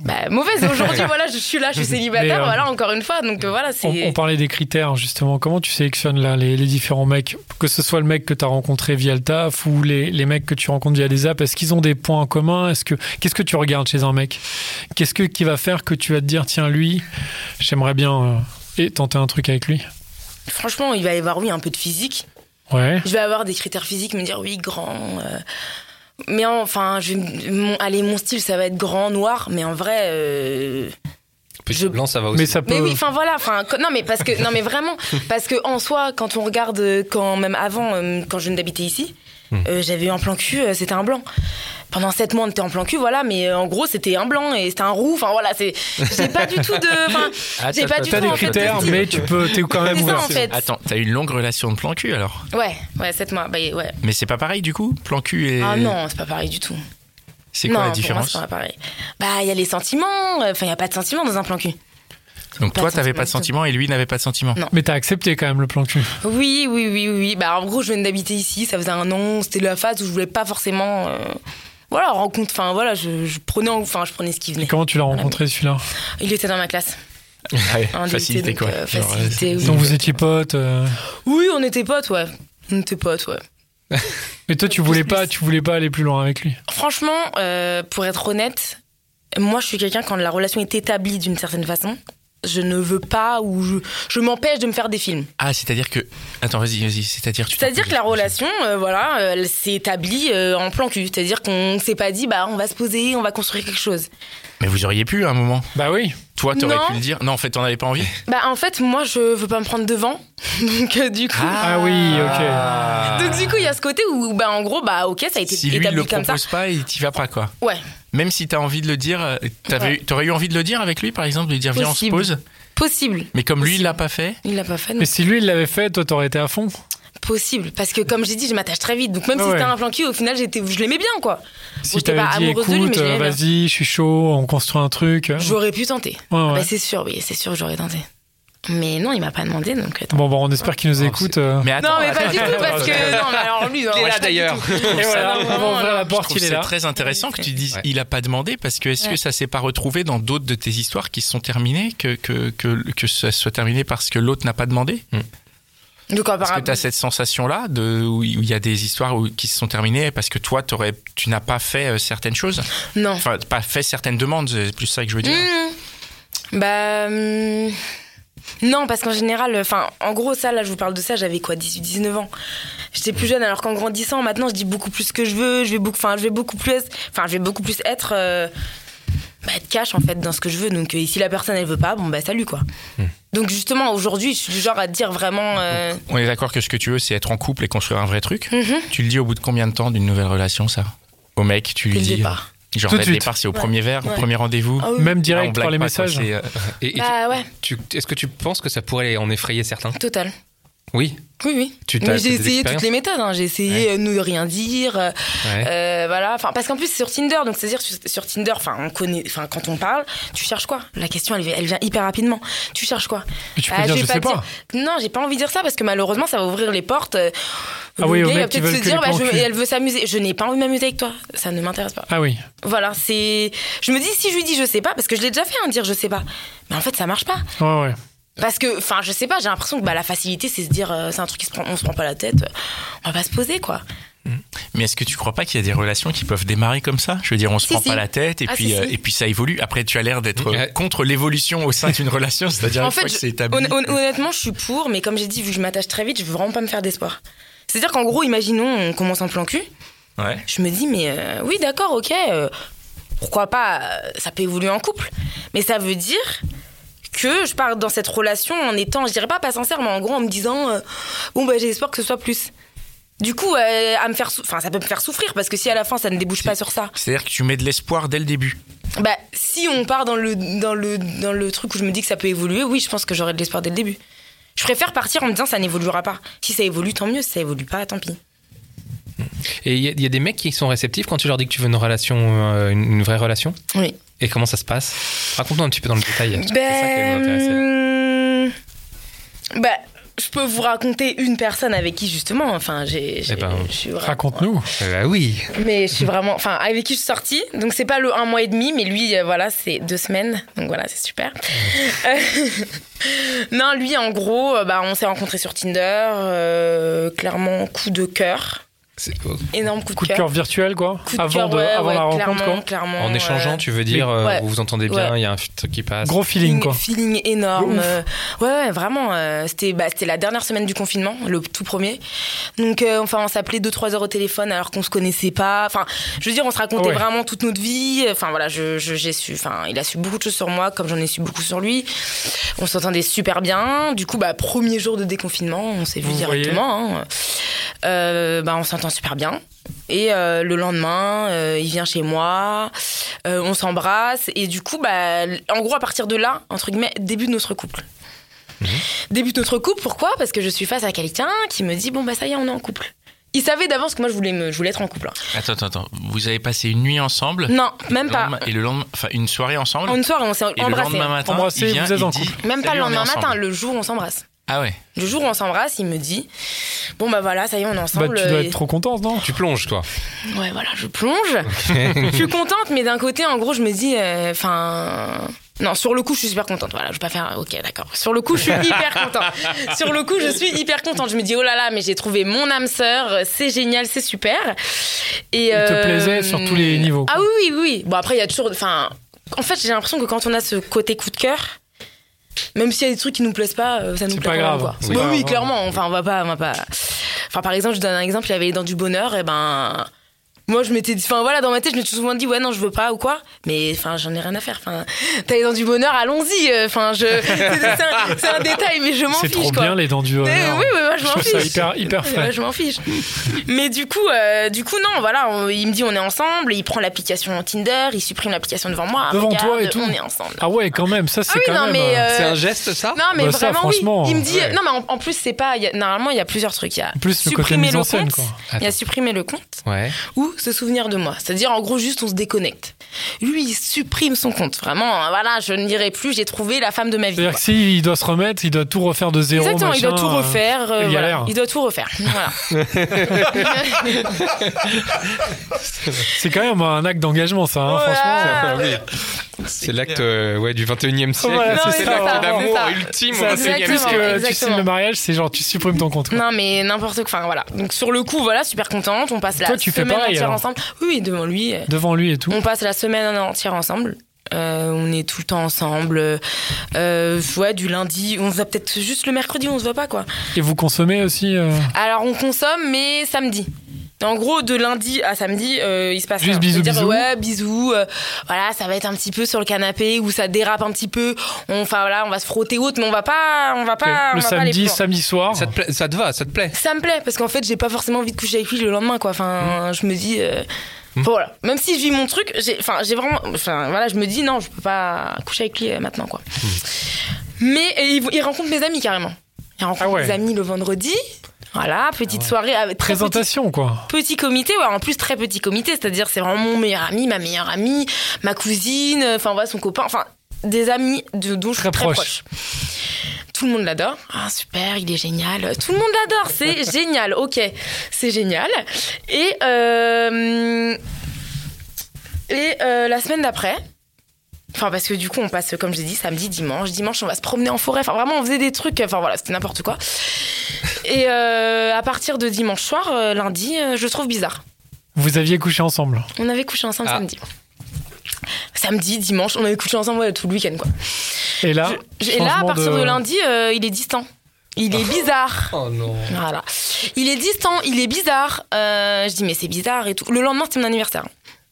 Speaker 4: Bah, mauvaise. Aujourd'hui, voilà, je suis là, je suis célibataire,
Speaker 2: euh,
Speaker 4: voilà, encore une fois. Donc euh, voilà,
Speaker 2: On,
Speaker 4: c'est.
Speaker 2: on parlait des critères, justement. Comment tu sélectionnes là, les, les différents mecs? Que ce soit le mec que tu as rencontré via le taf ou les, les mecs que tu rencontres via des apps, est-ce qu'ils ont des points en commun? Est-ce que Qu'est-ce que tu regardes chez un mec? Qu'est-ce que, qui va faire que tu vas te dire, tiens, lui, j'aimerais bien euh, et tenter un truc avec lui?
Speaker 4: Franchement, il va y avoir, oui, un peu de physique.
Speaker 2: Ouais.
Speaker 4: Je vais avoir des critères physiques, me dire, oui, grand. euh, Mais enfin, je mon, allez, mon style, ça va être grand, noir, mais en vrai. euh,
Speaker 3: Petit
Speaker 4: Je-
Speaker 3: blanc, ça va aussi.
Speaker 2: Mais ça peut.
Speaker 4: Mais oui, enfin voilà, enfin non mais parce que non mais vraiment parce que en soi quand on regarde euh, quand même avant euh, quand je venais d'habiter ici,
Speaker 3: Hmm.
Speaker 4: euh, j'avais eu un plan cul, c'était un blanc. Pendant sept mois on était en plan cul, voilà, mais euh, en gros c'était un blanc et c'était un roux, enfin voilà, c'est j'ai pas du tout de, enfin
Speaker 1: Ah,
Speaker 4: j'ai
Speaker 1: t'as-
Speaker 4: pas du tout
Speaker 2: des
Speaker 4: en
Speaker 2: critères, mais tu peux, t'es quand même ouvert.
Speaker 4: en fait.
Speaker 1: Attends, t'as eu une longue relation de plan cul alors?
Speaker 4: Ouais, ouais, sept mois, bah ouais.
Speaker 1: Mais c'est pas pareil du coup? Plan cul et.
Speaker 4: Ah non, c'est pas pareil du tout.
Speaker 1: C'est
Speaker 4: non,
Speaker 1: quoi la
Speaker 4: pour moi,
Speaker 1: différence
Speaker 4: c'est pas pareil. Bah il y a les sentiments, enfin il y a pas de sentiments dans un plan cul.
Speaker 1: Donc
Speaker 4: pas
Speaker 1: toi, t'avais pas de
Speaker 4: sentiments
Speaker 1: sentiments et lui n'avait pas de sentiments.
Speaker 4: Non.
Speaker 2: Mais t'as accepté quand même le plan cul.
Speaker 4: Oui, oui, oui, oui. Bah, en gros, je viens d'habiter ici, ça faisait un an, c'était la phase où je voulais pas forcément. euh, Voilà, rencontre. Enfin, voilà, je, je prenais, enfin, je prenais ce qui
Speaker 2: Et
Speaker 4: venait.
Speaker 2: comment tu l'as rencontré celui-là
Speaker 4: Il était dans ma classe.
Speaker 1: Ouais, facilité
Speaker 4: donc,
Speaker 1: quoi.
Speaker 4: euh, oui.
Speaker 2: Donc vous étiez potes. euh,
Speaker 4: Oui, on était potes, ouais. On était potes, ouais.
Speaker 2: Mais toi, tu voulais pas, tu voulais pas aller plus loin avec lui.
Speaker 4: Franchement, euh, pour être honnête, moi, je suis quelqu'un quand la relation est établie d'une certaine façon. Je ne veux pas ou je, je m'empêche de me faire des films.
Speaker 1: Ah, c'est-à-dire que. Attends, vas-y, vas-y. C'est-à-dire tu
Speaker 4: C'est-à-dire que la relation, euh, voilà, euh, elle s'est établie euh, en plan cul. C'est-à-dire qu'on s'est pas dit, bah, on va se poser, on va construire quelque chose.
Speaker 1: Mais vous auriez pu à un moment.
Speaker 2: Bah oui.
Speaker 1: Toi, t'aurais
Speaker 4: Non.
Speaker 1: pu le dire. Non, en fait, t'en avais pas envie.
Speaker 4: Bah, en fait, moi, je veux pas me prendre devant. Donc, euh, du coup.
Speaker 2: Ah oui, ok.
Speaker 4: Donc, du coup, il y a ce côté où, bah, en gros, bah, ok, ça a été
Speaker 1: si lui il
Speaker 4: établi
Speaker 1: le
Speaker 4: comme ça.
Speaker 1: propose pas, il t'y va pas quoi.
Speaker 4: Ouais,
Speaker 1: Même si t'as envie de le dire, euh, t'avais-
Speaker 4: Ouais.
Speaker 1: t'aurais eu envie de le dire avec lui, par exemple, de lui dire viens on se
Speaker 4: Possible.
Speaker 1: pose.
Speaker 4: possible.
Speaker 1: Mais comme lui il
Speaker 4: Possible.
Speaker 1: l'a pas fait.
Speaker 4: Il l'a pas fait, non.
Speaker 2: Mais si lui il l'avait fait, toi t'aurais été à fond.
Speaker 4: Possible. Parce que, comme j'ai dit, je m'attache très vite. Donc, même
Speaker 2: Ah
Speaker 4: si c'était un plan cul, au final, j'étais, je l'aimais bien, quoi.
Speaker 2: Si
Speaker 4: Bon, j'étais
Speaker 2: t'avais
Speaker 4: pas
Speaker 2: dit
Speaker 4: amoureuse de lui, mais
Speaker 2: écoute,
Speaker 4: je
Speaker 2: euh, vas-y, je suis chaud, on construit un truc.
Speaker 4: J'aurais pu tenter.
Speaker 2: ouais.
Speaker 4: Bah, c'est sûr, oui, c'est sûr, j'aurais tenté. Mais non, il m'a pas demandé, donc. attends.
Speaker 2: Bon, bon, on espère qu'il nous
Speaker 1: Non,
Speaker 2: écoute. euh.
Speaker 1: Mais attends,
Speaker 4: non, mais pas
Speaker 1: attends,
Speaker 4: du tout, parce que. Non, mais alors lui, non,
Speaker 3: Il est là d'ailleurs.
Speaker 2: Et voilà, on va ouvrir la porte, il
Speaker 1: c'est très intéressant que tu dises
Speaker 3: Ouais.
Speaker 1: il a pas demandé parce que est-ce que ça s'est pas retrouvé dans d'autres de tes histoires qui se sont terminées que que que, que ça soit terminé parce que l'autre n'a pas demandé
Speaker 4: Donc,
Speaker 1: Est-ce que tu as cette sensation là de où il y a des histoires où- qui se sont terminées parce que toi tu n'as pas fait euh, certaines choses
Speaker 4: Non.
Speaker 1: enfin pas fait certaines demandes c'est plus ça que je veux dire
Speaker 4: Mmh. Bah. hum, Non, parce qu'en général, enfin, en gros, ça, là, je vous parle de ça, j'avais quoi, 18, 19 ans. J'étais plus jeune, alors qu'en grandissant, maintenant, je dis beaucoup plus ce que je veux, je vais beaucoup, enfin, je vais beaucoup plus, enfin, je vais beaucoup plus être, euh, bah, être cash, en fait, dans ce que je veux. Donc, euh, si la personne, elle veut pas, bon, bah, salut, quoi. Donc, justement, aujourd'hui, je suis du genre à te dire vraiment, euh,
Speaker 1: on est d'accord que ce que tu veux c'est être en couple et construire un vrai truc
Speaker 4: mhm,
Speaker 1: tu le dis au bout de combien de temps d'une nouvelle relation ça? Au mec tu lui dis
Speaker 4: départ.
Speaker 1: Genre
Speaker 2: Tout de suite.
Speaker 1: départ c'est au
Speaker 4: Ouais.
Speaker 1: premier verre au premier rendez-vous
Speaker 4: Ah oui.
Speaker 2: Même
Speaker 1: Là, on
Speaker 2: direct par les
Speaker 1: pas, quoi,
Speaker 2: messages.
Speaker 1: c'est, euh,
Speaker 3: Et, et tu-
Speaker 4: Bah, ouais,
Speaker 3: tu- est-ce que tu penses que ça pourrait en effrayer certains?
Speaker 4: Total.
Speaker 3: Oui.
Speaker 4: Oui, oui.
Speaker 3: Tu
Speaker 4: Mais
Speaker 3: t'as
Speaker 4: j'ai essayé toutes les méthodes. hein. J'ai essayé euh, ne rien dire. euh,
Speaker 3: Ouais.
Speaker 4: euh, voilà. Enfin, parce qu'en plus, c'est sur Tinder. Donc, c'est-à-dire, sur, Tinder, enfin, on connaît. Enfin, quand on parle, tu cherches quoi? La question, elle, vient- elle vient hyper rapidement. Tu cherches quoi?
Speaker 2: Mais tu peux
Speaker 4: Ah,
Speaker 2: dire, je sais
Speaker 4: te
Speaker 2: pas.
Speaker 4: dire- Non, j'ai pas envie de dire ça parce que malheureusement, ça va ouvrir les portes. euh,
Speaker 2: Ah oui,
Speaker 4: gars, va peut-être se dire, bah, je- elle veut s'amuser. Je n'ai pas envie de m'amuser avec toi. Ça ne m'intéresse pas.
Speaker 2: Ah oui.
Speaker 4: Voilà, c'est. Je me dis, si je lui dis je sais pas, parce que je l'ai déjà fait, hein, dire je sais pas. Mais en fait, ça marche pas.
Speaker 2: Ouais, ouais.
Speaker 4: Parce que, enfin, je sais pas, j'ai l'impression que bah, la facilité, c'est se dire, euh, c'est un truc qui se prend, on se prend pas la tête, on va pas se poser, quoi.
Speaker 1: Mais est-ce que tu crois pas qu'il y a des relations qui peuvent démarrer comme ça? Je veux dire, on se
Speaker 4: Si,
Speaker 1: prend
Speaker 4: si.
Speaker 1: pas la tête et
Speaker 4: Ah,
Speaker 1: puis
Speaker 4: si,
Speaker 1: euh, et puis ça évolue. Après, tu as l'air d'être
Speaker 3: Ouais.
Speaker 1: contre l'évolution au sein d'une relation, c'est-à-dire
Speaker 4: En
Speaker 1: une
Speaker 4: fait,
Speaker 1: fois que
Speaker 4: je-
Speaker 1: c'est établi.
Speaker 4: hon- hon- honnêtement, je suis pour, mais comme j'ai dit, vu que je m'attache très vite, je veux vraiment pas me faire d'espoir. C'est-à-dire qu'en gros, imaginons, on commence en plan cul,
Speaker 1: Ouais.
Speaker 4: je me dis, mais euh, oui, d'accord, ok, euh, pourquoi pas, euh, ça peut évoluer en couple. Mais ça veut dire que je pars dans cette relation en étant, je dirais pas pas sincère, mais en gros en me disant, euh, bon, bah j'ai espoir que ce soit plus. Du coup, euh, à me faire, enfin, ça peut me faire souffrir parce que si à la fin ça ne débouche pas sur ça,
Speaker 1: C'est-à-dire que tu mets de l'espoir dès le début.
Speaker 4: bah si on part dans le dans le dans le truc où je me dis que ça peut évoluer, oui, je pense que j'aurai de l'espoir dès le début. Je préfère partir en me disant ça n'évoluera pas. Si ça évolue, tant mieux. Si ça évolue pas, tant pis.
Speaker 3: Et il y, a- il y a des mecs qui sont réceptifs quand tu leur dis que tu veux une relation, euh, une, une vraie relation?
Speaker 4: Oui.
Speaker 3: Et comment ça se passe? Raconte-nous un petit peu dans le détail. parce que c'est ça qui va nous intéresser.
Speaker 4: Ben, je peux vous raconter une personne avec qui justement, enfin, j'ai,
Speaker 3: Eh ben,
Speaker 4: vraiment-
Speaker 2: Raconte-nous.
Speaker 3: Eh bah oui.
Speaker 4: Mais je suis vraiment, enfin, avec qui je suis sortie. Donc c'est pas le un mois et demi, mais lui, euh, voilà, c'est deux semaines. Donc voilà, c'est super. Euh, non, lui, en gros, euh, bah, on s'est rencontrés sur Tinder. euh, clairement, coup de cœur,
Speaker 3: C'est-
Speaker 4: énorme coup de
Speaker 2: Coup de
Speaker 4: cœur.
Speaker 2: cœur virtuel, quoi.
Speaker 4: Coup de
Speaker 2: avant
Speaker 4: cœur,
Speaker 2: de,
Speaker 4: ouais,
Speaker 2: avant
Speaker 4: ouais,
Speaker 2: la rencontre,
Speaker 4: clairement,
Speaker 2: quoi.
Speaker 4: clairement.
Speaker 3: En échangeant, tu veux dire, euh,
Speaker 4: Ouais.
Speaker 3: vous vous entendez bien, il
Speaker 4: Ouais.
Speaker 3: y a un truc qui passe.
Speaker 2: Gros feeling, quoi.
Speaker 4: Feeling énorme. Euh, ouais, ouais, vraiment. euh, c'était, bah, c'était la dernière semaine du confinement, le tout premier. Donc, euh, enfin, on s'appelait 2-3 heures au téléphone alors qu'on se connaissait pas. Enfin, je veux dire, on se racontait
Speaker 2: Ouais.
Speaker 4: vraiment toute notre vie. Enfin, voilà, je, je- j'ai su. Enfin, il a su beaucoup de choses sur moi, comme j'en ai su beaucoup sur lui. On s'entendait super bien. Du coup, bah, premier jour de déconfinement, on s'est vu
Speaker 2: Vous
Speaker 4: directement. hein. Euh, bah, on s'entend super bien. Et euh, le lendemain, euh, il vient chez moi, euh, on s'embrasse, et du coup, bah, en gros, à partir de là, entre guillemets, début de notre couple. Début de notre couple, pourquoi? Parce que je suis face à quelqu'un qui me dit, bon, bah ça y est, on est en couple. Il savait d'avance que moi, je voulais, me, je voulais être en couple. hein.
Speaker 1: Attends, attends, attends. Vous avez passé une nuit ensemble?
Speaker 4: Non, même pas.
Speaker 1: Et le lendemain, enfin une soirée ensemble?
Speaker 4: En une soirée, on s'est
Speaker 1: et le lendemain matin,
Speaker 2: Embrassé,
Speaker 1: il vient,
Speaker 2: vous êtes
Speaker 1: il
Speaker 2: en
Speaker 1: dit,
Speaker 4: Même pas le lendemain matin, le jour où on s'embrasse.
Speaker 1: Ah ouais.
Speaker 4: Le jour où on s'embrasse, il me dit, bon, bah voilà, ça y est, on est
Speaker 2: Bah,
Speaker 4: ensemble.
Speaker 2: tu dois
Speaker 4: et-
Speaker 2: être trop contente, non?
Speaker 3: Tu plonges, toi.
Speaker 4: Ouais, voilà, je plonge. je suis contente, mais d'un côté, en gros, je me dis, euh, enfin. non, sur le coup, je suis super contente. Voilà, je vais pas faire. Ok, d'accord. Sur le coup, je suis hyper contente. Sur le coup, je suis hyper contente. Je me dis, oh là là, mais j'ai trouvé mon âme sœur. C'est génial, c'est super. Et,
Speaker 2: Il te plaisait sur tous les niveaux,
Speaker 4: Ah oui, oui, oui. Bon, après, il y a toujours. Enfin, en fait, j'ai l'impression que quand on a ce côté coup de cœur. Même s'il y a des trucs qui nous plaisent pas, euh, ça nous plaît
Speaker 2: pas
Speaker 4: quand même,
Speaker 2: grave.
Speaker 4: quoi. Oui,
Speaker 2: grave.
Speaker 4: clairement. Enfin, on va pas, on va pas. Enfin, par exemple, je donne un exemple. Il y avait les dents du bonheur. Et ben, moi, je m'étais dit, enfin voilà, dans ma tête, je m'étais souvent dit, ouais, non, je veux pas ou quoi. Mais enfin, j'en ai rien à faire. Enfin, t'as les dents du bonheur, allons-y. Euh, Enfin, je, c'est un, c'est un détail, mais je m'en
Speaker 2: C'est
Speaker 4: fiche.
Speaker 2: trop
Speaker 4: quoi.
Speaker 2: bien les dents du bonheur.
Speaker 4: oui, oui, moi, je
Speaker 2: Je
Speaker 4: m'en fiche.
Speaker 2: ça hyper, hyper
Speaker 4: Ouais,
Speaker 2: frais.
Speaker 4: je m'en fiche. Mais du coup, euh, du coup, non, voilà, on- il me dit on est ensemble, il prend l'application Tinder, il supprime l'application devant moi.
Speaker 2: Devant
Speaker 4: regarde,
Speaker 2: toi et tout.
Speaker 4: On est ensemble.
Speaker 2: Ah ouais, quand même, ça c'est
Speaker 4: Ah oui,
Speaker 2: quand
Speaker 4: non,
Speaker 2: même.
Speaker 4: mais,
Speaker 2: euh,
Speaker 3: C'est un geste, ça
Speaker 4: Non, mais
Speaker 2: Bah ça,
Speaker 4: vraiment,
Speaker 2: franchement,
Speaker 4: oui. Il me dit,
Speaker 3: ouais.
Speaker 4: non, mais en, en plus, c'est pas, il y a- normalement, il y a plusieurs trucs. Il y a
Speaker 2: plus, le côté
Speaker 4: supprimer
Speaker 2: mise en
Speaker 4: le
Speaker 2: scène,
Speaker 4: compte, il y a supprimer le compte
Speaker 3: Ouais.
Speaker 4: ou se souvenir de moi. C'est-à-dire, en gros, juste on se déconnecte. Lui, il supprime son compte. Vraiment, hein, voilà, je ne dirai plus, j'ai trouvé la femme de ma vie.
Speaker 2: C'est-à-dire que s'il doit se remettre, il doit tout refaire de zéro.
Speaker 4: Exactement, il doit
Speaker 2: machin,
Speaker 4: tout
Speaker 2: euh,
Speaker 4: refaire. euh,
Speaker 2: il
Speaker 4: voilà. Il doit tout refaire. Voilà.
Speaker 2: C'est quand même un acte d'engagement, ça, hein,
Speaker 4: Voilà.
Speaker 2: franchement.
Speaker 3: C'est l'acte euh, ouais, du 21e siècle.
Speaker 2: Voilà, c'est
Speaker 3: l'acte d'amour ultime au
Speaker 2: Ça,
Speaker 3: 21e
Speaker 2: c'est plus que tu
Speaker 4: exactement.
Speaker 2: signes le mariage, c'est genre tu supprimes ton compte. quoi.
Speaker 4: Non, mais n'importe quoi. Enfin, voilà. Donc, sur le coup, voilà, super contente. On passe la
Speaker 2: Toi, tu fais pareil,
Speaker 4: entière ensemble. Oui, oui, devant lui. euh,
Speaker 2: Devant lui et tout.
Speaker 4: On passe la semaine entière ensemble. Euh, on est tout le temps ensemble. Euh, ouais, du lundi. On se voit peut-être juste le mercredi, on se voit pas, quoi.
Speaker 2: Et vous consommez aussi euh,
Speaker 4: Alors, on consomme, mais samedi. En gros, de lundi à samedi, euh, il se passe
Speaker 2: Juste
Speaker 4: rien.
Speaker 2: bisous,
Speaker 4: C'est-à-dire,
Speaker 2: bisous.
Speaker 4: Ouais, bisous. euh, voilà, ça va être un petit peu sur le canapé où ça dérape un petit peu. On, enfin voilà, on va se frotter autre, mais on va pas, on va pas. on
Speaker 2: le
Speaker 4: va pas aller plus
Speaker 2: samedi,
Speaker 4: loin.
Speaker 2: samedi soir.
Speaker 3: Ça te, plaît- ça te va, ça te plaît
Speaker 4: Ça me plaît parce qu'en fait, j'ai pas forcément envie de coucher avec lui le lendemain, quoi. Enfin,
Speaker 2: Mmh.
Speaker 4: je me dis. euh, enfin, voilà. Même si je vis mon truc, j'ai, enfin, j'ai vraiment, enfin, voilà, je me dis non, je peux pas coucher avec lui euh, maintenant, quoi. Mais et il, il rencontre mes amis carrément. Il rencontre
Speaker 2: Ah ouais.
Speaker 4: amis le vendredi. Voilà, petite soirée avec très petit,
Speaker 2: Présentation, quoi.
Speaker 4: petit comité, ouais, en plus très petit comité, c'est-à-dire c'est vraiment mon meilleur ami, ma meilleure amie, ma cousine, enfin voilà son copain, enfin des amis de, dont je suis
Speaker 2: Très proche.
Speaker 4: Tout le monde l'adore. Ah, super, il est génial. Tout le monde l'adore, c'est génial. Ok, c'est génial. Et, euh, et euh, la semaine d'après, enfin parce que du coup on passe, comme je l'ai dit, samedi, dimanche. Dimanche on va se promener en forêt. Enfin vraiment on faisait des trucs, enfin voilà, c'était n'importe quoi. Et euh, à partir de dimanche soir, euh, lundi, euh, je le trouve bizarre.
Speaker 2: Vous aviez couché ensemble.
Speaker 4: On avait couché ensemble
Speaker 3: Ah.
Speaker 4: samedi. Samedi, dimanche, on avait couché ensemble ouais, tout le week-end quoi.
Speaker 2: Et là,
Speaker 4: Je- et là, à partir de, lundi, euh, il est distant. Il est bizarre.
Speaker 3: Oh non.
Speaker 4: Voilà. Il est distant, il est bizarre. Euh, je dis, mais c'est bizarre et tout. Le lendemain, c'était mon anniversaire.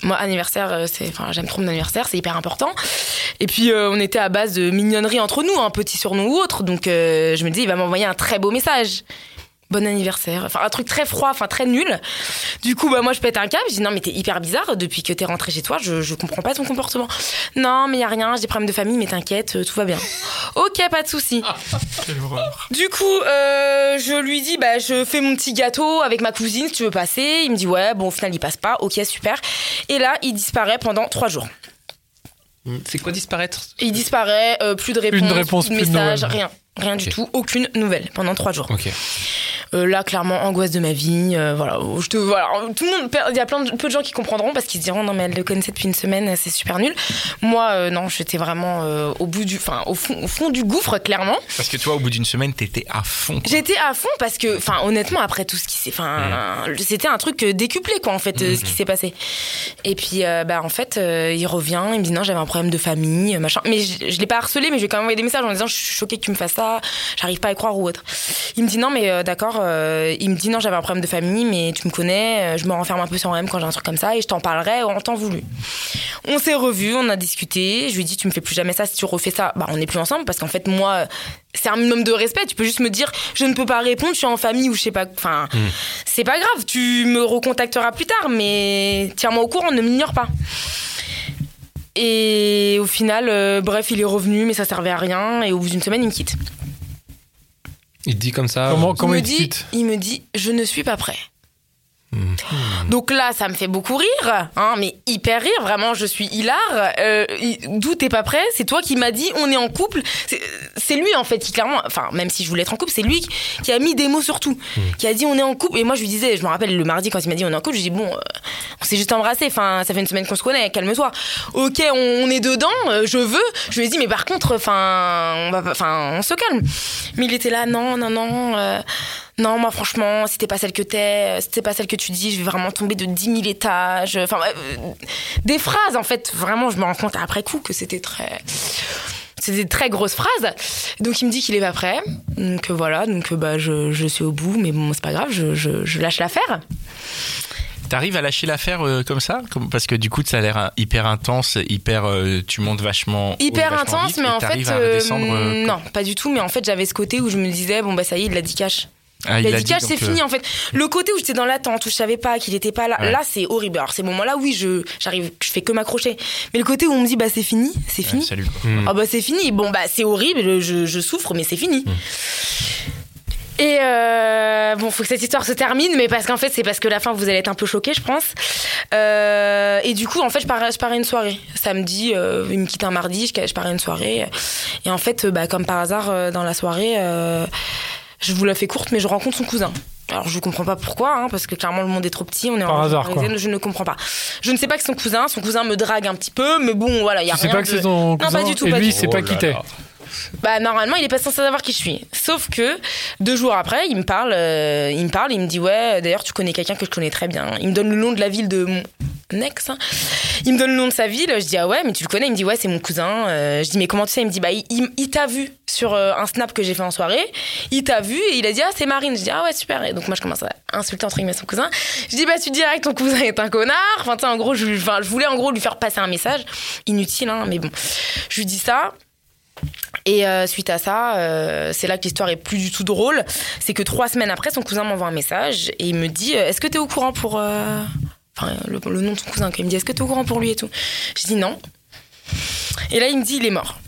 Speaker 4: Moi, anniversaire, euh, c'est, enfin, j'aime trop mon anniversaire, c'est hyper important. Et puis, euh, on était à base de mignonnerie entre nous, un petit surnom ou autre. Donc, euh, je me dis, il va m'envoyer un très beau message. Bon anniversaire. Enfin, un truc très froid, enfin, très nul. Du coup, bah, moi, je pète un câble. Je dis, non, mais t'es hyper bizarre. Depuis que t'es rentré chez toi, je, je comprends pas ton comportement. Non, mais y a rien, j'ai des problèmes de famille, mais t'inquiète, euh, tout va bien. ok, pas de souci. Du coup, euh, je lui dis, bah, je fais mon petit gâteau avec ma cousine, si tu veux passer. Il me dit, ouais, bon, au final, il passe pas. Ok, super. Et là, il disparaît pendant trois jours.
Speaker 3: C'est quoi disparaître?
Speaker 4: Il disparaît, euh, plus de réponses,
Speaker 2: Une réponse,
Speaker 4: plus de
Speaker 2: plus de
Speaker 4: messages,
Speaker 2: nouvelles.
Speaker 4: rien. Rien du tout, aucune nouvelle pendant trois jours.
Speaker 3: Ok.
Speaker 4: Euh, là, clairement, angoisse de ma vie. euh, voilà, je te, voilà, tout le monde, il y a plein de, peu de gens qui comprendront parce qu'ils se diront non mais elle le connaissait depuis une semaine, c'est super nul. Moi, euh, non, j'étais vraiment au bout du, enfin au fond, au fond du gouffre, clairement.
Speaker 1: Parce que toi, au bout d'une semaine, t'étais à fond.
Speaker 4: J'étais à fond parce que, enfin, honnêtement, après tout ce qui s'est, enfin, c'était un truc décuplé quoi en fait, ce qui s'est passé. Et puis, bah en fait, il revient, il me dit non, j'avais un problème de famille, machin. Mais je, je l'ai pas harcelé, mais je lui ai quand même envoyé des messages en disant je suis choquée que tu me fasses ça, j'arrive pas à y croire ou autre. Il me dit non, mais d'accord. Euh, il me dit non, j'avais un problème de famille, mais tu me connais, euh, je me renferme un peu sur moi-même quand j'ai un truc comme ça et je t'en parlerai en temps voulu. On s'est revus, on a discuté. Je lui ai dit tu me fais plus jamais ça, si tu refais ça, bah on n'est plus ensemble parce qu'en fait moi c'est un minimum de respect. Tu peux juste me dire, je ne peux pas répondre, je suis en famille ou je sais pas. Enfin, c'est pas grave. Tu me recontacteras plus tard, mais tiens-moi au courant, ne m'ignore pas. Et au final, euh, bref, il est revenu, mais ça servait à rien. Et au bout d'une semaine, il me quitte.
Speaker 3: Il dit comme ça.
Speaker 2: Comment, comment
Speaker 4: il,
Speaker 2: il
Speaker 4: me
Speaker 2: te
Speaker 4: dit, il me dit, je ne suis pas prêt. Donc là, ça me fait beaucoup rire, hein, mais hyper rire, vraiment, je suis hilar. Euh, D'où t'es pas prêt? C'est toi qui m'as dit, on est en couple. C'est- lui, en fait, qui clairement, enfin, même si je voulais être en couple, c'est lui qui- a mis des mots sur tout, qui a dit, on est en couple. Et moi, je lui disais, je me rappelle le mardi quand il m'a dit, on est en couple, je lui dis, bon, euh, on s'est juste embrassé, enfin, ça fait une semaine qu'on se connaît, calme-toi. Ok, on, on est dedans, euh, je veux. Je lui ai dit, mais par contre, enfin, on va, enfin, on se calme. Mais il était là, non, non, non. Euh, non, moi franchement, si t'es pas celle que t'es, si t'es pas celle que tu dis, je vais vraiment tomber de 10 000 étages. Enfin, euh, des phrases, en fait, vraiment, je me rends compte après coup que c'était très. C'était des très grosses phrases. Donc il me dit qu'il est pas prêt. Donc euh, voilà, donc euh, bah, je, je suis au bout, mais bon, c'est pas grave, je, je, je lâche l'affaire.
Speaker 1: T'arrives à lâcher l'affaire euh, comme ça? Comme- Parce que du coup, ça a l'air euh, hyper intense, hyper. euh, tu montes vachement. haut
Speaker 4: Hyper
Speaker 1: vachement
Speaker 4: intense,
Speaker 1: vite,
Speaker 4: mais en fait. euh,
Speaker 1: euh,
Speaker 4: non, pas du tout, mais en fait, j'avais ce côté où je me disais, bon, bah ça y est, il l'a dit cash.
Speaker 1: Ah, il
Speaker 4: La
Speaker 1: a
Speaker 4: dit cash,
Speaker 1: donc,
Speaker 4: c'est
Speaker 1: euh,
Speaker 4: fini en fait. Le côté où j'étais dans l'attente, où je savais pas qu'il était pas là,
Speaker 1: Ouais.
Speaker 4: là c'est horrible. Alors ces moments-là, oui, je j'arrive, je fais que m'accrocher. Mais le côté où on me dit bah c'est fini, c'est
Speaker 1: ouais,
Speaker 4: fini.
Speaker 1: salut.
Speaker 3: Hmm.
Speaker 4: Ah bah c'est fini. Bon bah c'est horrible, je, je souffre, mais c'est fini. Et euh, bon, faut que cette histoire se termine, mais parce qu'en fait, c'est parce que la fin, vous allez être un peu choqués, je pense. Euh, et du coup, en fait, je pars, je pars à une soirée. Samedi, euh, il me quitte un mardi, je, je pars à une soirée. Et en fait, euh, bah, comme par hasard, euh, dans la soirée, euh, je vous la fais courte, mais je rencontre son cousin. Alors je comprends pas pourquoi, hein, parce que clairement le monde est trop petit, on est
Speaker 2: Par
Speaker 4: en
Speaker 2: hasard, quoi.
Speaker 4: je ne comprends pas. Je ne sais pas que son cousin, son cousin me drague un petit peu, mais bon voilà, il y a
Speaker 2: Tu sais
Speaker 4: rien
Speaker 2: pas que c'est ton cousin
Speaker 4: pas du tout,
Speaker 2: Et
Speaker 4: pas
Speaker 2: lui,
Speaker 4: du
Speaker 3: tout.
Speaker 2: pas
Speaker 3: Oh
Speaker 2: qui
Speaker 3: là
Speaker 2: t'es.
Speaker 4: bah normalement, il est pas censé savoir qui je suis. Sauf que deux jours après, il me parle, euh, il me parle, il me dit ouais, d'ailleurs tu connais quelqu'un que je connais très bien. Il me donne le nom de la ville de mon ex. hein. Il me donne le nom de sa ville. Je dis ah ouais, mais tu le connais? Il me dit ouais, c'est mon cousin. Euh, je dis mais comment tu sais? Il me dit bah il, t'a vu sur euh, un snap que j'ai fait en soirée. Il t'a vu et il a dit ah c'est Marine. Je dis ah ouais super. Et donc moi je commence à insulter entre guillemets son cousin. Je dis bah tu dirais que ton cousin est un connard. Enfin en gros je, voulais en gros lui faire passer un message inutile hein, mais bon. Je lui dis ça. Et euh, suite à ça, c'est là que l'histoire est plus du tout drôle. C'est que trois semaines après, son cousin m'envoie un message et il me dit Est-ce que t'es au courant pour. Enfin, le, le nom de son cousin, quoi. il me dit Est-ce que t'es au courant pour lui et tout Je dis non. Et là, il me dit Il est mort.